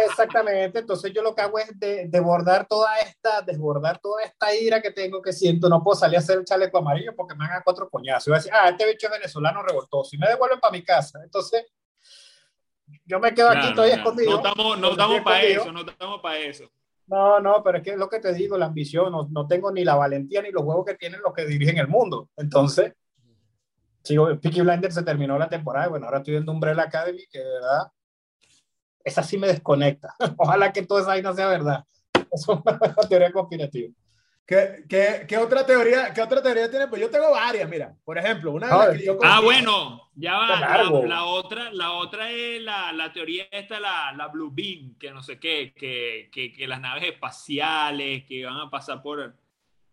Exactamente, entonces yo lo que hago es de- desbordar toda esta, desbordar toda esta ira que tengo que siento, no puedo salir a hacer el chaleco amarillo porque me hagan cuatro coñazos. Y voy a decir, ah, este bicho es venezolano revoltoso y me devuelven para mi casa. Entonces, yo me quedo aquí todavía claro. escondido. No estamos, no estamos para eso, no estamos para eso. No, no, pero es que es lo que te digo, la ambición, no, no tengo ni la valentía ni los huevos que tienen los que dirigen el mundo. Entonces, sigo, Peaky Blinders se terminó la temporada, bueno, ahora estoy viendo Umbrella Academy, que de verdad, esa sí me desconecta. Ojalá que toda esa no sea verdad. Eso es una teoría conspirativa. ¿Qué, qué, qué otra teoría, ¿Qué otra teoría tiene? Pues yo tengo varias, mira. Por ejemplo, una de las ver. que yo Ah, bueno, ya va. La, la otra, la otra es la, la teoría esta, la, la Blue Beam, que no sé qué, que, que, que las naves espaciales que van a pasar por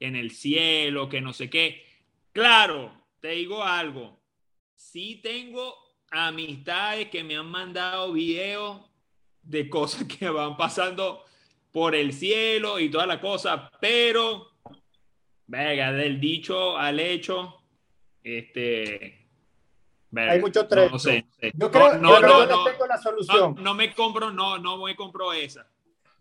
en el cielo, que no sé qué. Claro, te digo algo. Sí tengo amistades que me han mandado videos de cosas que van pasando por el cielo y toda la cosa, pero, venga, del dicho al hecho, este, Hay mucho no, trecho. no sé, no. Yo creo- no, no, yo no, les tengo la no, solución. no me compro, no, no me compro esa.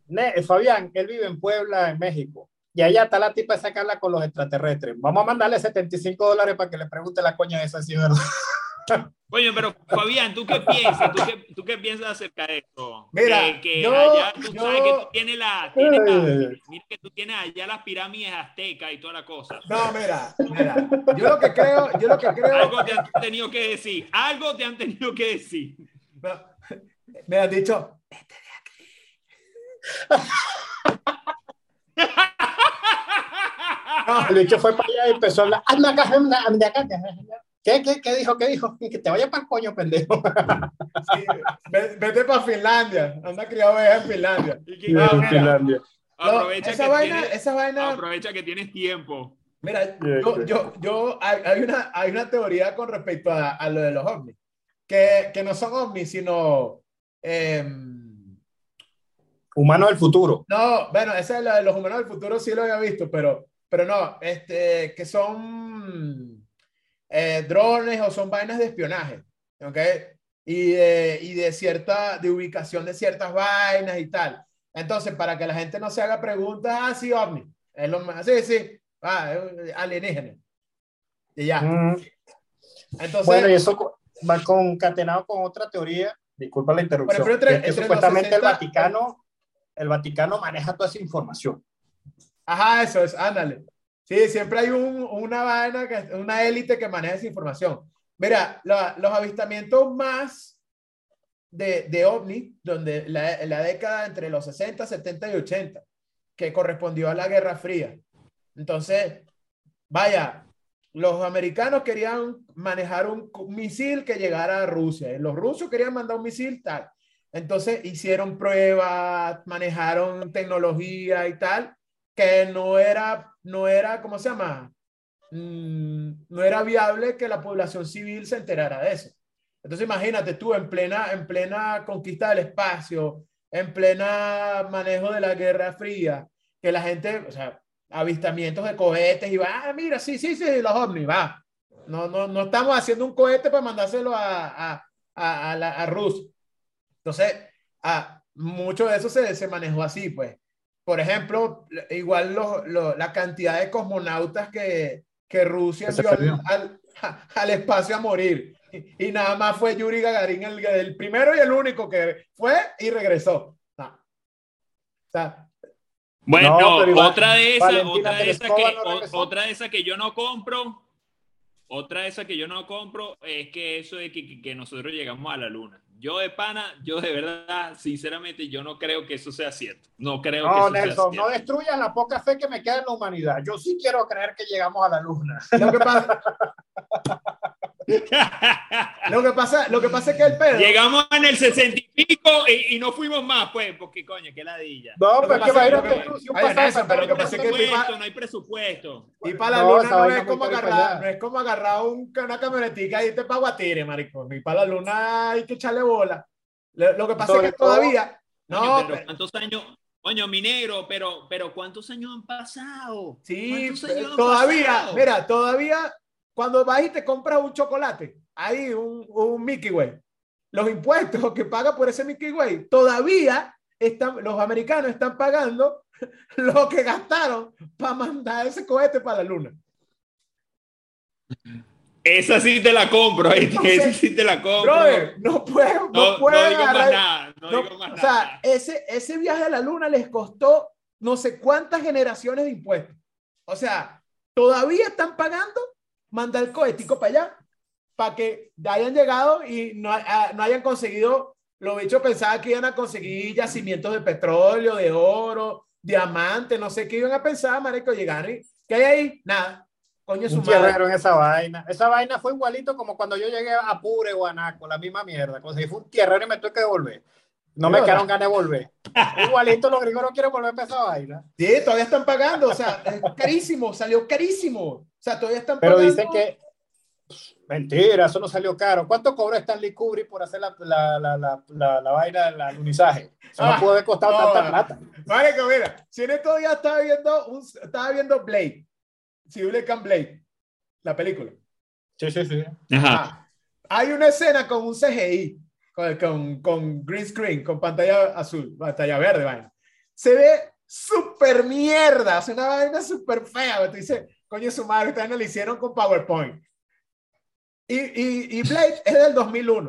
Ne- eh, Fabián, él vive en Puebla, en México. Y allá está la tipa de sacarla con los extraterrestres. Vamos a mandarle 75 dólares para que le pregunte la coña esa, si es verdad. Oye, pero Fabián, ¿tú qué piensas? ¿Tú qué, tú qué piensas acerca de esto? Mira, que, que yo- allá tú yo- sabes que tú tienes la, tienes la- Eh. mira que tú tienes allá las pirámides aztecas y toda la cosa. No, mira, mira. Yo lo que creo, yo lo que creo. Algo te han tenido que decir, algo te han tenido que decir. No, me han dicho, no, El bicho fue para allá y empezó a hablar. ¿Qué, qué, qué dijo? ¿Qué dijo? Que te vaya para el coño, pendejo. sí, ve- vete para Finlandia. Anda criado en Finlandia. Y que- No, ah, mira. Finlandia. No, aprovecha, esa que vaina, tienes, esa vaina, aprovecha que tienes tiempo. mira, yo, yo, yo, hay, una, hay una teoría con respecto a, a lo de los ovnis, que, que no son ovnis, sino, em, Humano del futuro. no, bueno, esa es la de los humanos del futuro, sí lo había visto, pero, pero no, este, que son, eh, drones o son vainas de espionaje, ¿ok? Y de, y de cierta, de ubicación de ciertas vainas y tal. Entonces, para que la gente no se haga preguntas, ah, sí, ovni, es lo más, sí, sí, ah, es alienígena. Y ya. Mm. Entonces, Bueno, y eso va concatenado con otra teoría, disculpa la interrupción, ejemplo, entre- es que supuestamente 60 el Vaticano, el Vaticano maneja toda esa información. Ajá, eso es, ándale. Sí, siempre hay un, una vaina, una élite que maneja esa información. Mira, la- los avistamientos más de, de ovni, donde la, la década entre los 60, 70 y 80, que correspondió a la Guerra Fría. Entonces, vaya, los americanos querían manejar un misil que llegara a Rusia, los rusos querían mandar un misil tal. Entonces hicieron pruebas, manejaron tecnología y tal, que no era, no era, ¿cómo se llama? Mm, no era viable que la población civil se enterara de eso. Entonces imagínate tú en plena, en plena conquista del espacio, en plena manejo de la Guerra Fría, que la gente, o sea, avistamientos de cohetes y va, ah, mira, sí, sí, sí, los ovnis, va. No, no, no estamos haciendo un cohete para mandárselo a, a, a, a la- a Rusia. Entonces, ah, mucho de eso se, se manejó así, pues. Por ejemplo, igual lo- lo- la cantidad de cosmonautas que, que Rusia envió al, al, al espacio a morir. Y, y nada más fue Yuri Gagarin el, el primero y el único que fue y regresó. No. O sea, Bueno, No, pero igual, otra de esas, otra de esas que, no o- regresó. otra de esas que yo no compro, otra de esas que yo no compro es que eso de que nosotros llegamos a la luna. Yo de pana, yo de verdad, sinceramente, yo no creo que eso sea cierto. No creo que No, eso Nelson, sea no cierto. destruyas la poca fe que me queda en la humanidad. Yo sí quiero creer que llegamos a la luna. lo que pasa, lo que pasa, lo que pasa es que el pedo. Llegamos en el 60 y pico y, y no fuimos más, pues, porque coño, qué ladilla. No, pero es que imagínate tú, si un pasaje pero lo que no, hay pasa es que no hay presupuesto. Y para la No, luna no, es como agarrar, no es como agarrar un- una camionetica y irte para Guatire, marico. Y para la luna hay que echarle bola. Lo, lo que pasa Sobre es que todo- todavía. Coño, No, pero pero- ¿cuántos años? Coño, mi negro, pero, pero ¿cuántos años han pasado? sí, ¿Cuántos años han todavía, pasado? mira, todavía cuando vas y te compras un chocolate, ahí un, un Mickey Way, los impuestos que paga por ese Mickey Way, todavía están, los americanos están pagando lo que gastaron para mandar ese cohete para la luna. Esa sí te la compro. Entonces, esa sí te la compro. Brother, no puedo, no, no, no puedo digo más nada, no, No, digo más o sea, nada. ese, ese viaje a la luna les costó no sé cuántas generaciones de impuestos. O sea, todavía están pagando mandar el cohetico para allá para que hayan llegado y no, ah, no hayan conseguido, los bichos pensaban que iban a conseguir yacimientos de petróleo, de oro, diamantes, no sé qué iban a pensar, marico, llegaron y ¿qué hay ahí? Nada. Coño, su madre. en esa vaina. Esa vaina fue igualito como cuando yo llegué a Pure, Guanaco, la misma mierda. Fue un tierrero y me tuve que devolver. No me quedaron ganas de volver. Igualito los gringos no quieren volver para esa vaina. Sí, todavía están pagando, o sea, es carísimo, salió carísimo. O sea, todavía están Pero pagando. dicen que. Mentira, eso no salió caro. ¿Cuánto cobró Stanley Kubrick por hacer la, la, la, la, la, la vaina del alunizaje? Eso Ah, no pudo haber costado no, tanta plata. Marico, mira, si en estos días estaba viendo, un, estaba viendo Blade, Can Blade, la película. Sí, sí, sí. Ajá. Ah, hay una escena con un CGI, con, con, con green screen, con pantalla azul, pantalla verde, vaina. Se ve súper mierda, o sea, una vaina súper fea. Tú dices, coño, su madre, ustedes no lo hicieron con PowerPoint. Y, y, y Blade es del 2001.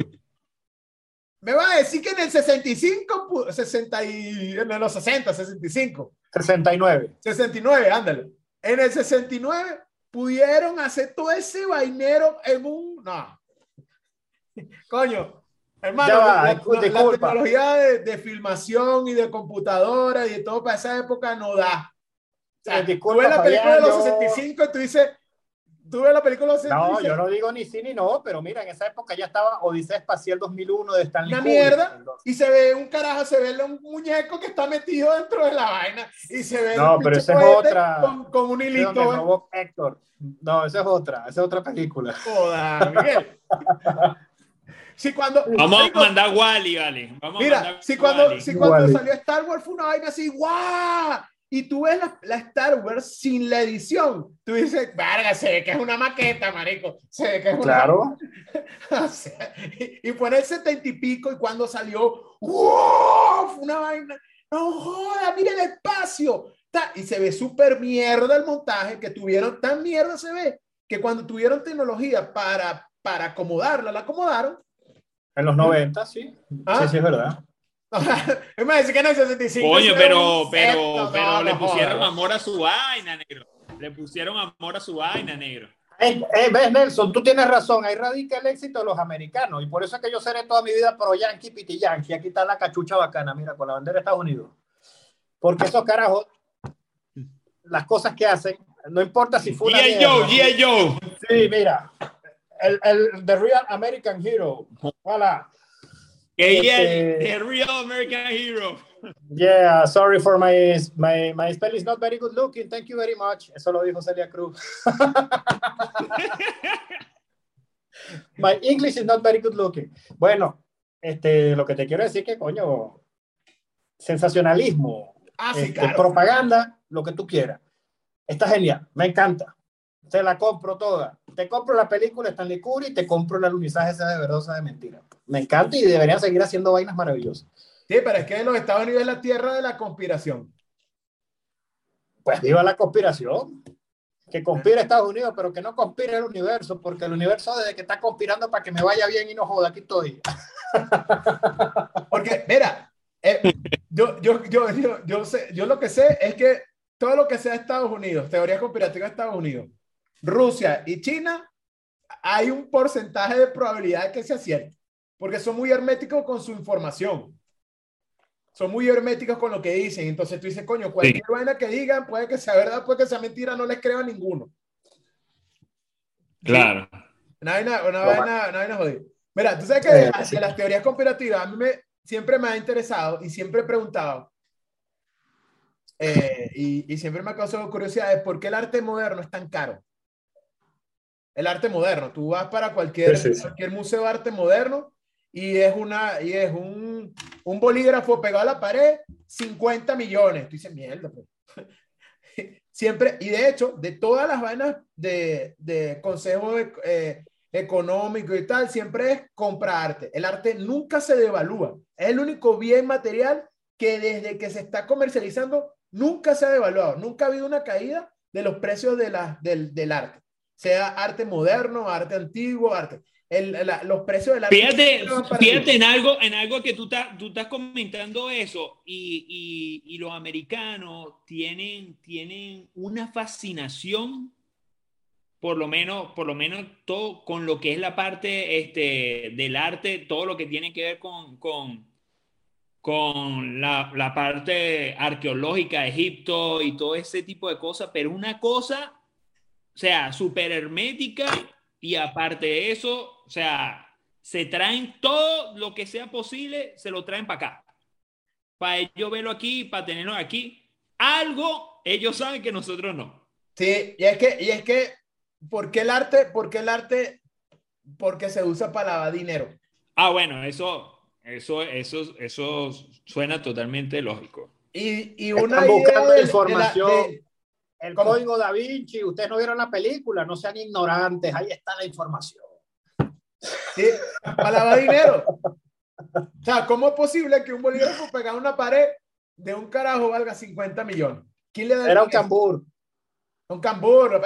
Me va a decir que en el 65, pu- 60 y, en los 60, 65, 69. 69, ándale. En el 69 pudieron hacer todo ese vainero en un. No. Coño, hermano, va, la, la- la tecnología de, de filmación y de computadora y de todo para esa época no da. Sea, Eh, disculpa, tú ves la película de los Fabián, yo- 65 y tú dices. Tú ves la película de los 65 No, yo no digo ni sí ni no, pero mira, en esa época ya estaba Odisea Espacial 2001 de Stanley Una mierda. Y se ve un carajo, se ve un muñeco que está metido dentro de la vaina y se ve No, un pero esa es otra. Con, con un hilito. güey. robó Héctor. No, esa es otra, esa es otra película. Joda, Miguel. Si cuando. Vamos a mandar Wally, vale. Vamos a Mira, mandar si cuando, Wall-E. si cuando Wall-E. salió Star Wars fue una vaina así, ¡guau! Y tú ves la, la, Star Wars sin la edición. Tú dices, verga, se ve que es una maqueta, marico. Se ve que es una Claro. o sea, y, y fue en el setenta y pico y cuando salió, ¡wow! Una vaina. No joda, mira el espacio. Ta- Y se ve súper mierda el montaje que tuvieron, tan mierda se ve, que cuando tuvieron tecnología para, para acomodarla, la acomodaron. En los 90, sí. Ah. Sí, sí, es verdad. Es más, decir que en el 65. Coño, se ve pero, pero, pero no, le no pusieron amor a su vaina, negro. Le pusieron amor a su vaina, negro. Eh, eh, ves, Nelson, tú tienes razón. Ahí radica el éxito de los americanos. Y por eso es que yo seré toda mi vida pro Yankee, piti Yankee. Aquí está la cachucha bacana, mira, con la bandera de Estados Unidos. Porque esos carajos, las cosas que hacen, no importa si fue una. G.I. mierda. Joe, G.I. Joe. Sí, mira. El, el The Real American Hero. Voilà. Que ella Este- es the real American hero. Yeah, sorry for my, my, my spell is not very good looking. Thank you very much. Eso lo dijo Celia Cruz. my English is not very good looking. Bueno, este, lo que te quiero decir que, coño, sensacionalismo, Ah, sí, este, claro. propaganda, lo que tú quieras. Está genial, me encanta. Te la compro toda. Te compro la película Stanley Kubrick y te compro el alunizaje esa de verdad, esa de mentira. Me encanta y deberían seguir haciendo vainas maravillosas. Sí, pero es que los Estados Unidos es la tierra de la conspiración. Pues viva la conspiración. Que conspira Estados Unidos, pero que no conspire el universo, porque el universo desde que está conspirando para que me vaya bien y no joda, aquí estoy. Porque, mira, eh, yo, yo, yo, yo, yo, sé, yo lo que sé es que todo lo que sea Estados Unidos, teoría conspirativa de Estados Unidos, Rusia y China, hay un porcentaje de probabilidad de que sea cierto, porque son muy herméticos con su información. Son muy herméticos con lo que dicen. Entonces tú dices, coño, cualquier vaina que digan, puede que sea verdad, puede que sea mentira, no les creo a ninguno. Claro. Una vaina, una vaina, una vaina jodida. Mira, tú sabes que Eh, de, las- de las teorías conspirativas a mí me, siempre me ha interesado y siempre he preguntado eh, y, y siempre me ha causado curiosidad de por qué el arte moderno es tan caro. El arte moderno, tú vas para cualquier, Sí, sí, sí. cualquier museo de arte moderno y es, una, y es un, un bolígrafo pegado a la pared, 50 millones. Tú dices, mierda. pues". Siempre, y de hecho, de todas las vainas de, de consejo eh, económico y tal, siempre es compra arte. El arte nunca se devalúa. Es el único bien material que desde que se está comercializando nunca se ha devaluado. Nunca ha habido una caída de los precios de la, del, del arte. Sea arte moderno, arte antiguo, arte. El, la- los precios del arte. Fíjate, fíjate en algo, en algo que tú estás, tú estás comentando eso y, y- y los americanos tienen, tienen una fascinación, por lo menos, por lo menos todo con lo que es la parte este, del arte, todo lo que tiene que ver con, con, con la, la parte arqueológica de Egipto y todo ese tipo de cosas, pero una cosa, o sea, súper hermética y aparte de eso, o sea, se traen todo lo que sea posible, se lo traen para acá. Para ellos verlo aquí, para tenerlo aquí. Algo ellos saben que nosotros no. Sí, y es que, y es que, ¿por qué el arte? ¿Por qué el arte? Porque se usa para lavar dinero. Ah, bueno, eso, eso, eso, eso suena totalmente lógico. Y, y Están una idea buscando de- de la- información. de- El código da Vinci, ustedes no vieron la película, no sean ignorantes, ahí está la información. sí, para lavar dinero. O sea, ¿cómo es posible que un bolígrafo pegado a una pared de un carajo valga 50 millones? ¿Quién le da Era un cambur, Un cambur.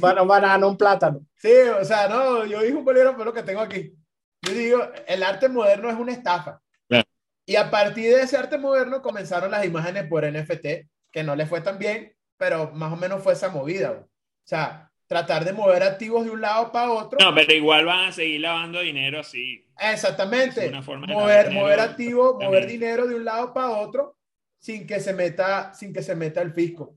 bueno, un banano, un plátano. Sí, o sea, no, yo dije un bolígrafo, es lo que tengo aquí. Yo digo, el arte moderno es una estafa. Claro. Y a partir de ese arte moderno comenzaron las imágenes por NFT, que no le fue tan bien, pero más o menos fue esa movida. güey. O sea, tratar de mover activos de un lado para otro. No, pero igual van a seguir lavando dinero así. Exactamente. Es una forma mover, mover activos, también. mover dinero de un lado para otro sin que se meta, sin que se meta el fisco.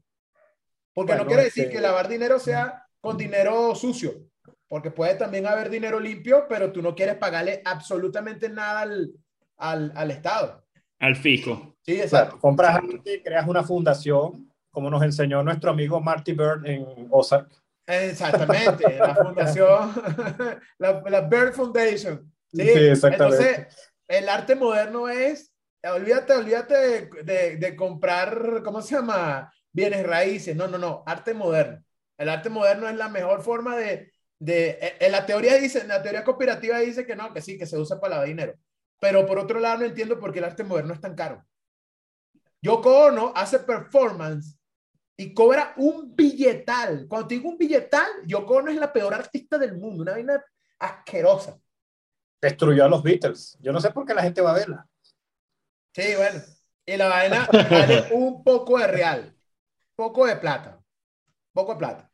Porque no Bueno, quiere decir este- que lavar dinero sea con dinero sucio, porque puede también haber dinero limpio, pero tú no quieres pagarle absolutamente nada al, al, al Estado. Al fisco. Sí, Claro, exacto. compras arte, creas una fundación, como nos enseñó nuestro amigo Marty Bird en Ozark. Exactamente, la fundación, la, la Bird Foundation. Sí, Sí, exactamente. Entonces, el arte moderno es olvídate, olvídate de, de, de comprar, ¿cómo se llama? Bienes raíces. No, no, no, arte moderno. El arte moderno es la mejor forma de, de en eh, la teoría dice, en la teoría cooperativa dice que no, que sí, que se usa para lavar dinero. Pero por otro lado no entiendo por qué el arte moderno es tan caro. Yoko Ono hace performance y cobra un billetal. Cuando te digo un billetal, Yoko Ono es la peor artista del mundo, una vaina asquerosa. Destruyó a los Beatles. Yo no sé por qué la gente va a verla. Sí, bueno. Y la vaina vale un poco de real, poco de plata, poco de plata.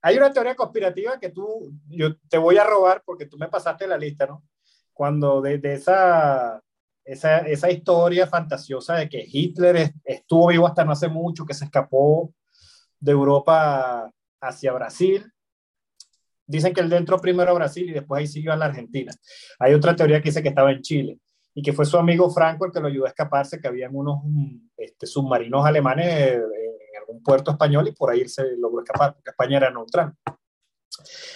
Hay una teoría conspirativa que tú, yo te voy a robar porque tú me pasaste la lista, ¿no? Cuando de, de esa esa, esa historia fantasiosa de que Hitler estuvo vivo hasta no hace mucho, que se escapó de Europa hacia Brasil. Dicen que él entró primero a Brasil y después ahí siguió a la Argentina. Hay otra teoría que dice que estaba en Chile y que fue su amigo Franco el que lo ayudó a escaparse, que habían unos este, submarinos alemanes en algún puerto español y por ahí se logró escapar, porque España era neutral.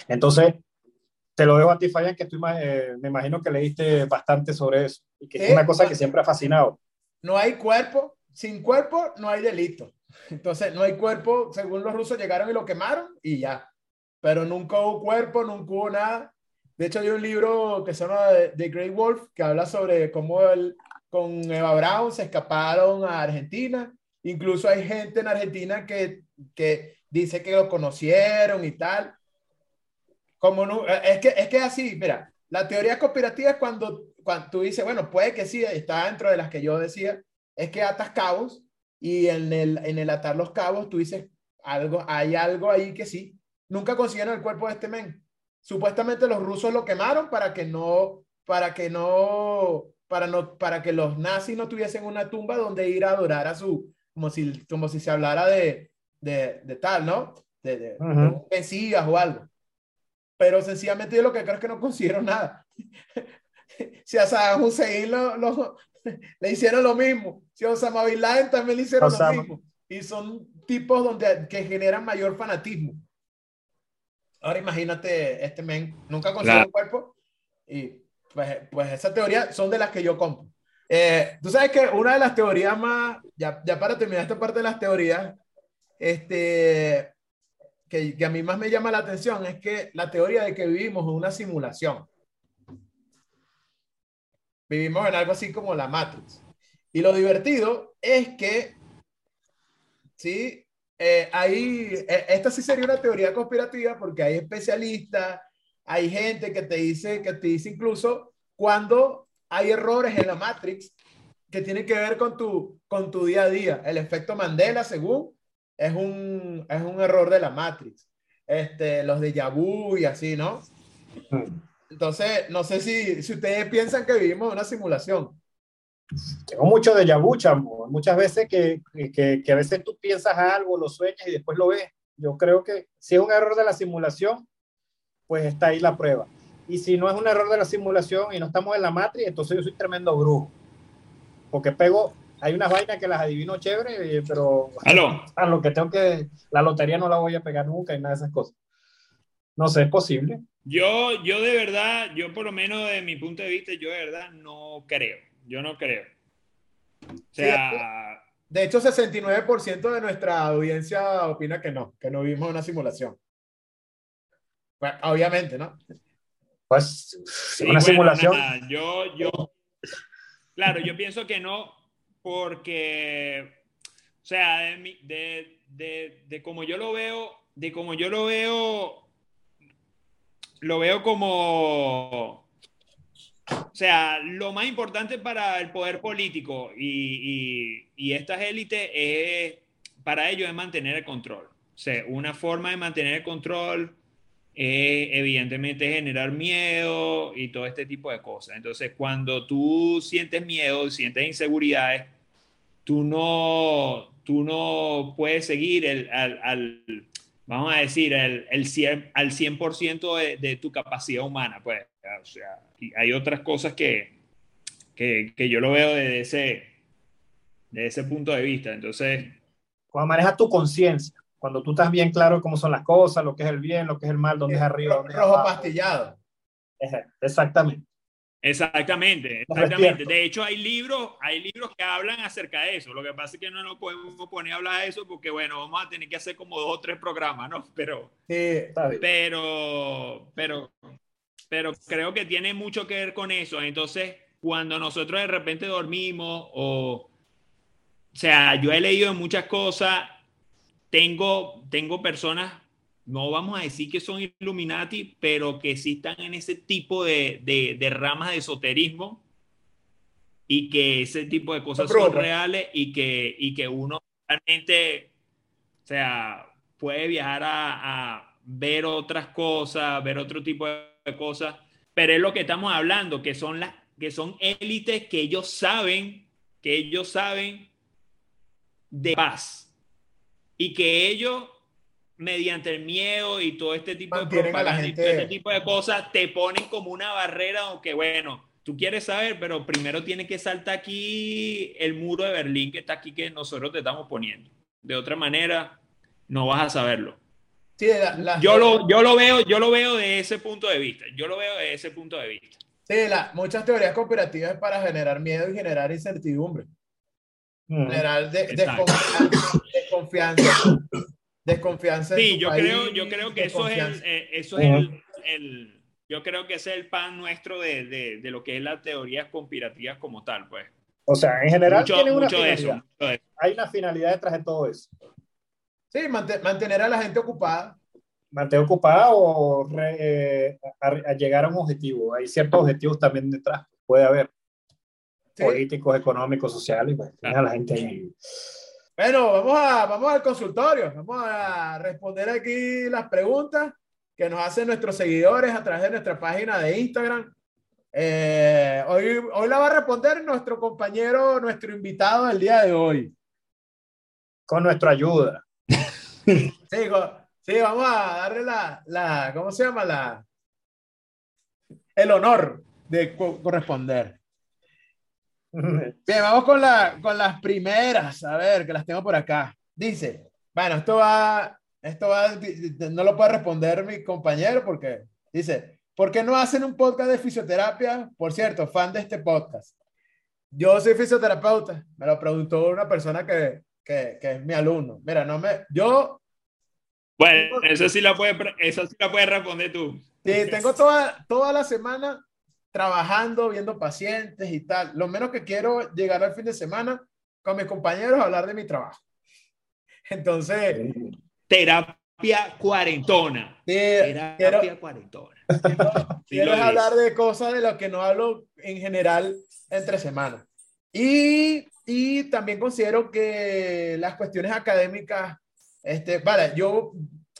Entonces, te lo dejo a ti, Fabián, que tú eh, me imagino que leíste bastante sobre eso y que es una cosa que siempre ha fascinado. No hay cuerpo, sin cuerpo no hay delito. Entonces, no hay cuerpo, según los rusos llegaron y lo quemaron y ya. Pero nunca hubo cuerpo, nunca hubo nada. De hecho, hay un libro que se llama The Great Wolf que habla sobre cómo él, con Eva Brown se escaparon a Argentina. Incluso hay gente en Argentina que, que dice que lo conocieron y tal. Como no, es que es que así, mira, la teoría conspirativa es cuando, cuando tú dices, bueno, puede que sí, está dentro de las que yo decía, es que atas cabos y en el, en el atar los cabos tú dices, algo, hay algo ahí que sí. Nunca consiguieron el cuerpo de este men. Supuestamente los rusos lo quemaron para que no, para que no, para no, para que los nazis no tuviesen una tumba donde ir a adorar a su, como si, como si se hablara de, de, de tal, ¿no? De, de, un mesías o algo pero sencillamente yo lo que creo es que no consiguieron nada. si a Saddam Hussein lo, lo, le hicieron lo mismo, si a Osama Bin Laden también le hicieron lo mismo, y son tipos donde, que generan mayor fanatismo. Ahora imagínate, este men nunca consiguió un cuerpo, y pues, pues esa teoría son de las que yo compro. Eh, Tú sabes que una de las teorías más, ya, ya para terminar esta parte de las teorías, este, que, a mí más me llama la atención es que la teoría de que vivimos en una simulación. Vivimos en algo así como la Matrix. Y lo divertido es que, sí, eh, ahí, eh, esta sí sería una teoría conspirativa porque hay especialistas, hay gente que te dice, que te dice incluso cuando hay errores en la Matrix que tienen que ver con tu, con tu día a día. El efecto Mandela, según es un, es un error de la Matrix. Este, los de Yabu y así, ¿no? Entonces, no sé si, si ustedes piensan que vivimos una simulación. Tengo mucho de Yabu, chamo. Muchas veces que, que, que, a veces tú piensas algo, lo sueñas y después lo ves. Yo creo que si es un error de la simulación, pues está ahí la prueba. Y si no es un error de la simulación y no estamos en la Matrix, entonces yo soy tremendo brujo. Porque pego hay unas vainas que las adivino chévere, eh, pero a lo que tengo que, la lotería no la voy a pegar nunca y nada de esas cosas. No sé, es posible. Yo, yo de verdad, yo por lo menos de mi punto de vista, yo de verdad no creo. Yo no creo. O sea. de hecho, 69% de nuestra audiencia opina que no, que no vimos una simulación. Bueno, obviamente, ¿no? Pues, una simulación. yo, yo, claro, yo pienso que no, porque, o sea, de, de, de, como yo lo veo, de como yo lo veo, lo veo como, o sea, lo más importante para el poder político y, y, estas élites es, para ellos es mantener el control. O sea, una forma de mantener el control evidentemente generar miedo y todo este tipo de cosas. Entonces, cuando tú sientes miedo, sientes inseguridades, tú no, tú no puedes seguir el, al, al, vamos a decir, el, el 100, al 100% de, de, tu capacidad humana. Pues, o sea, hay otras cosas que, que, que yo lo veo desde ese, desde ese punto de vista. Entonces... Cuando manejas tu conciencia cuando tú estás bien claro cómo son las cosas, lo que es el bien, lo que es el mal, dónde es arriba, dónde es rojo pastillado. Exactamente. Exactamente, exactamente. De hecho, hay libros, hay libros que hablan acerca de eso. Lo que pasa es que no nos podemos poner a hablar de eso porque, bueno, vamos a tener que hacer como dos o tres programas, ¿no? Pero, pero, pero, pero creo que tiene mucho que ver con eso. Entonces, cuando nosotros de repente dormimos o, o sea, yo he leído muchas cosas, tengo, tengo personas no vamos a decir que son Illuminati, pero que sí están en ese tipo de, de, ramas de esoterismo y que ese tipo de cosas son reales y que, y que uno realmente, o sea, puede viajar a, a ver otras cosas, ver otro tipo de cosas, pero es lo que estamos hablando, que son las que son élites que ellos saben, que ellos saben de paz y que ellos mediante el miedo y todo este tipo de propaganda y todo este tipo de cosas te ponen como una barrera aunque bueno, tú quieres saber, pero primero tiene que saltar aquí el muro de Berlín que está aquí que nosotros te estamos poniendo. De otra manera, no vas a saberlo. Sí, yo, lo, yo, lo veo, yo lo veo de ese punto de vista. Yo lo veo de ese punto de vista. Sí, muchas teorías cooperativas para generar miedo y generar incertidumbre. Generar desconfianza desconfianza. Sí, yo creo, yo creo que eso es, el, eh, eso es el, el, yo creo que ese es el pan nuestro de, de, de, lo que es las teorías conspirativas como tal, pues. O sea, en general tiene una finalidad. Hay una finalidad detrás de todo eso. Sí, mantener a la gente ocupada. Mantener ocupada o eh, a, llegar a un objetivo. Hay ciertos objetivos también detrás. Puede haber políticos, económicos, sociales. Pues, a la gente ahí. Bueno, vamos, a, vamos al consultorio. Vamos a responder aquí las preguntas que nos hacen nuestros seguidores a través de nuestra página de Instagram. Eh, hoy, hoy la va a responder nuestro compañero, nuestro invitado del día de hoy. Con nuestra ayuda. Sí, sí vamos a darle la, la, ¿cómo se llama? La, el honor de corresponder. Bien, vamos con, la, con las primeras, a ver, que las tengo por acá. Dice, bueno, esto va, esto va, no lo puede responder mi compañero porque dice, ¿por qué no hacen un podcast de fisioterapia? Por cierto, fan de este podcast. Yo soy fisioterapeuta, me lo preguntó una persona que, que, que es mi alumno. Mira, no me, yo... Bueno, eso sí la puede, eso sí la puedes responder tú. Sí, tengo toda, toda la semana trabajando, viendo pacientes y tal. Lo menos que quiero llegar al fin de semana con mis compañeros a hablar de mi trabajo. Entonces... Terapia cuarentona. terapia cuarentona. Quiero, hablar de cosas de las que no hablo en general entre semanas. Y, y también considero que las cuestiones académicas, este, vale, yo,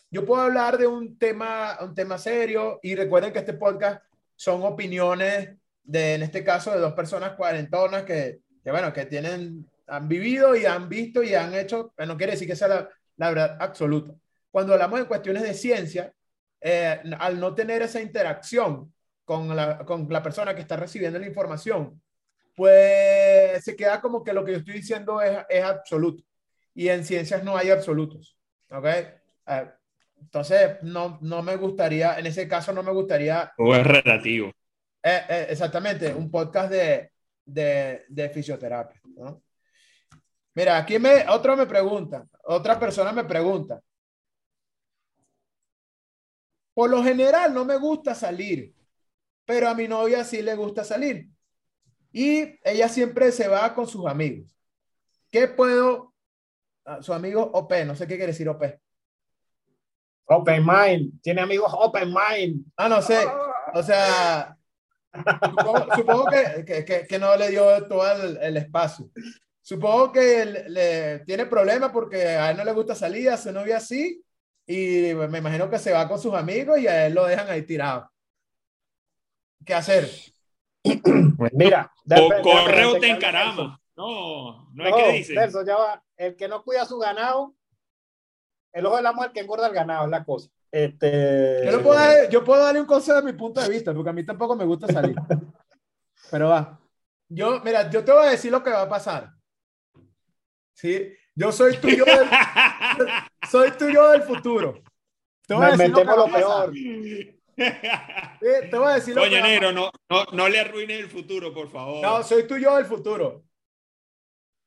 yo puedo hablar de un tema, un tema serio y recuerden que este podcast son opiniones de, en este caso, de dos personas cuarentonas que, que, bueno, que tienen, han vivido y han visto y han hecho, no quiere decir que sea la, la verdad absoluta. Cuando hablamos de cuestiones de ciencia, eh, al no tener esa interacción con la, con la persona que está recibiendo la información, pues se queda como que lo que yo estoy diciendo es, es absoluto. Y en ciencias no hay absolutos. ¿Ok? Entonces, no, no me gustaría, en ese caso no me gustaría... O es relativo. Eh, eh, exactamente, un podcast de, de, de fisioterapia. ¿no? Mira, aquí me, otro me pregunta, otra persona me pregunta. Por lo general no me gusta salir, pero a mi novia sí le gusta salir. Y ella siempre se va con sus amigos. ¿Qué puedo? Ah, su amigo OP, no sé qué quiere decir OP. Open mind, tiene amigos open mind. Ah, no sé. O sea, supongo, que, que, que, no le dio todo el, espacio. Supongo que le, tiene problemas porque a él no le gusta salir, a su novia así, y me imagino que se va con sus amigos y a él lo dejan ahí tirado. ¿Qué hacer? Mira, o correo te encarama. No, no, es que dice. ya va. El que no cuida su ganado el ojo de la mujer que engorda el ganado, es la cosa. Este... Yo, puedo yo puedo darle un consejo de mi punto de vista, porque a mí tampoco me gusta salir. Pero va. Yo, mira, yo te voy a decir lo que va a pasar. ¿Sí? Yo soy tuyo del, soy tuyo del futuro. Te voy a decir lo, que lo peor. Te voy a decir lo Coño, que va a negro, no, no, no le arruines el futuro, por favor. No, soy tú y yo del futuro.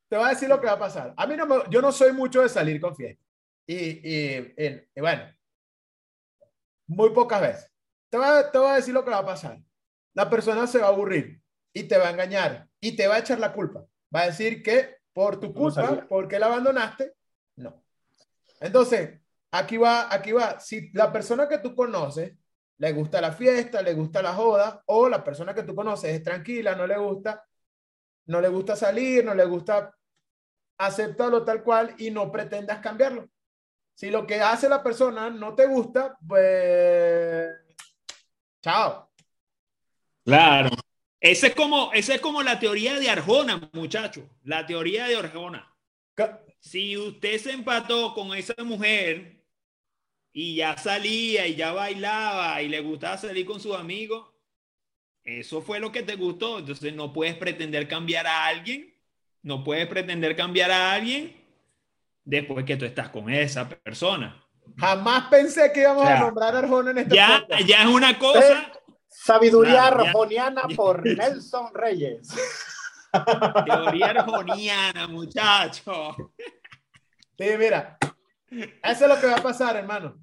Te voy a decir lo que va a pasar. A mí no me, yo no soy mucho de salir con fiesta. Y, y, y- y bueno, muy pocas veces. Te voy, a, te voy a decir lo que va a pasar. La persona se va a aburrir y te va a engañar y te va a echar la culpa. Va a decir que por tu culpa, porque la abandonaste, no. Entonces, aquí va, aquí va. Si la persona que tú conoces le gusta la fiesta, le gusta la joda, o la persona que tú conoces es tranquila, no le gusta, no le gusta salir, no le gusta aceptarlo tal cual y no pretendas cambiarlo. Si lo que hace la persona no te gusta, pues chao. Claro. Ese es como, ese es como la teoría de Arjona, muchacho. La teoría de Arjona. Si usted se empató con esa mujer y ya salía y ya bailaba y le gustaba salir con sus amigos, eso fue lo que te gustó. Entonces no puedes pretender cambiar a alguien, no puedes pretender cambiar a alguien después que tú estás con esa persona. Jamás pensé que íbamos Ya. a nombrar a Arjona en este Ya, podcast. ya es una cosa. Sabiduría Claro, ya. arjoniana por Nelson Reyes. Teoría arjoniana, muchacho. Sí, mira. Eso es lo que va a pasar, hermano.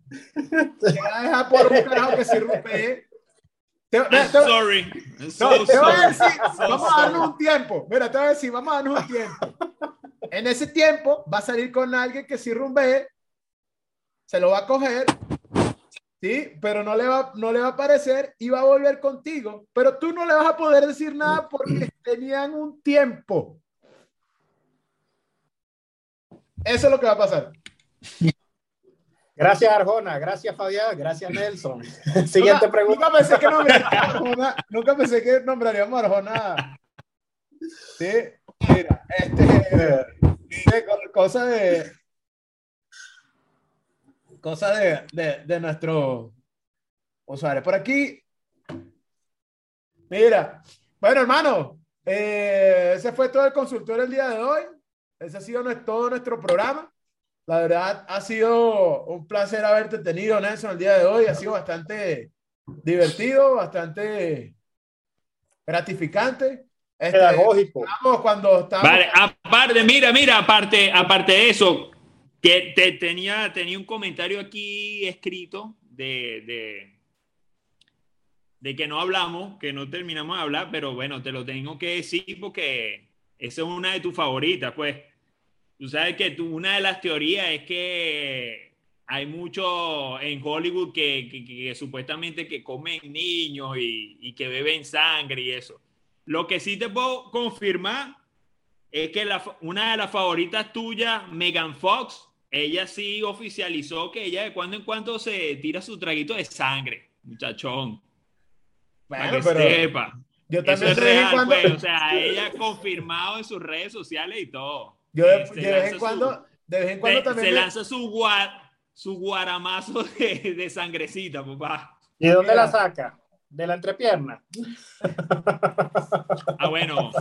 Te va a dejar por un carajo que sirve. Te, I'm te- sorry. I'm No, so te voy a sorry. decir, So vamos a darnos sorry. un tiempo. Mira, te voy a decir, vamos a darnos un tiempo. En ese tiempo va a salir con alguien que sí rumbee, se lo va a coger, sí, pero no le va, no le va a aparecer y va a volver contigo. Pero tú no le vas a poder decir nada porque tenían un tiempo. Eso es lo que va a pasar. Gracias, Arjona. Gracias, Fabián. Gracias, Nelson. Siguiente pregunta. Nunca pensé que nombraríamos a Arjona. Nunca pensé que nombraríamos a Arjona. Sí, mira, este. co- cosa de. Cosa de, de, de nuestro usuario. Por aquí. Mira. Bueno, hermano. eh, ese fue todo el consultorio el día de hoy. Ese ha sido todo nuestro programa. La verdad, ha sido un placer haberte tenido, Nelson, el día de hoy. Ha sido bastante divertido, bastante gratificante. Este, Pedagógico. Vamos cuando estamos. Vale, aparte, mira, mira, aparte, aparte de eso, que te, tenía, tenía un comentario aquí escrito de, de, de que no hablamos, que no terminamos de hablar, pero bueno, te lo tengo que decir porque esa es una de tus favoritas, pues. Tú sabes que tú, una de las teorías es que hay mucho en Hollywood que, que- que- que supuestamente que comen niños y, y que beben sangre y eso. Lo que sí te puedo confirmar es que la una de las favoritas tuyas, Megan Fox, ella sí oficializó que ella de cuando en cuando se tira su traguito de sangre, muchachón. Para que pero sepa. yo Eso también es de vez en real, cuando. pues. O sea, ella ha confirmado en sus redes sociales y todo. Yo de, Eh, de vez en su- cuando, de vez en cuando se, también. se me- lanza su, gua- su guaramazo de, de sangrecita, papá. ¿Y de dónde Mira. la saca? De la entrepierna. Ah, bueno,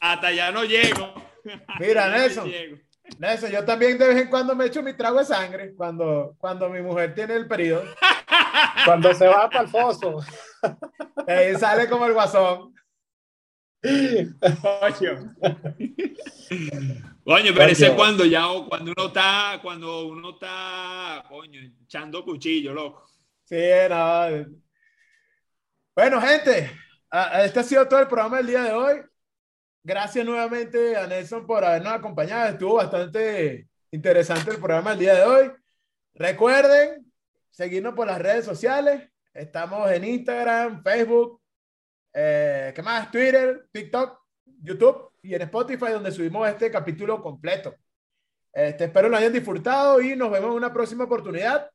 hasta allá no llego. Mira, Nelson. Nelson, yo también de vez en cuando me echo mi trago de sangre cuando, cuando mi mujer tiene el periodo. Cuando se va para el foso. Ahí sale como el guasón. Coño. Coño, pero ese cuando ya, cuando uno está, cuando uno está, coño, echando cuchillo, loco. Sí, no. Bueno, gente, este ha sido todo el programa del día de hoy. Gracias nuevamente a Nelson por habernos acompañado. Estuvo bastante interesante el programa del día de hoy. Recuerden seguirnos por las redes sociales. Estamos en Instagram, Facebook, eh, ¿qué más? Twitter, TikTok, YouTube y en Spotify, donde subimos este capítulo completo. Este, espero lo hayan disfrutado y nos vemos en una próxima oportunidad.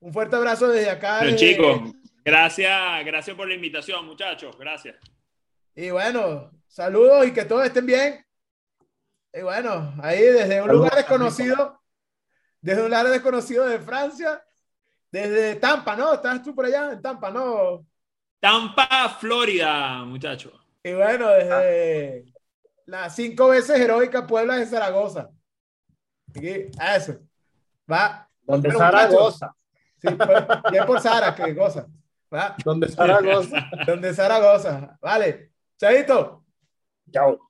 Un fuerte abrazo desde acá. Pero desde- chicos, gracias, gracias por la invitación, muchachos. Gracias. Y bueno, saludos y que todos estén bien. Y bueno, ahí desde un lugar desconocido, desde un lugar desconocido de Francia, desde Tampa, ¿no? ¿Estás tú por allá en Tampa, no? Tampa, Florida, muchachos. Y bueno, desde la cinco veces heroica Puebla de Zaragoza. Aquí, eso. Va. Donde Pero, Sara muchachos, goza. Sí, pues, es por Sara que goza. ¿Va? Donde Zaragoza. Donde Zaragoza. Vale. Chaito. Chao.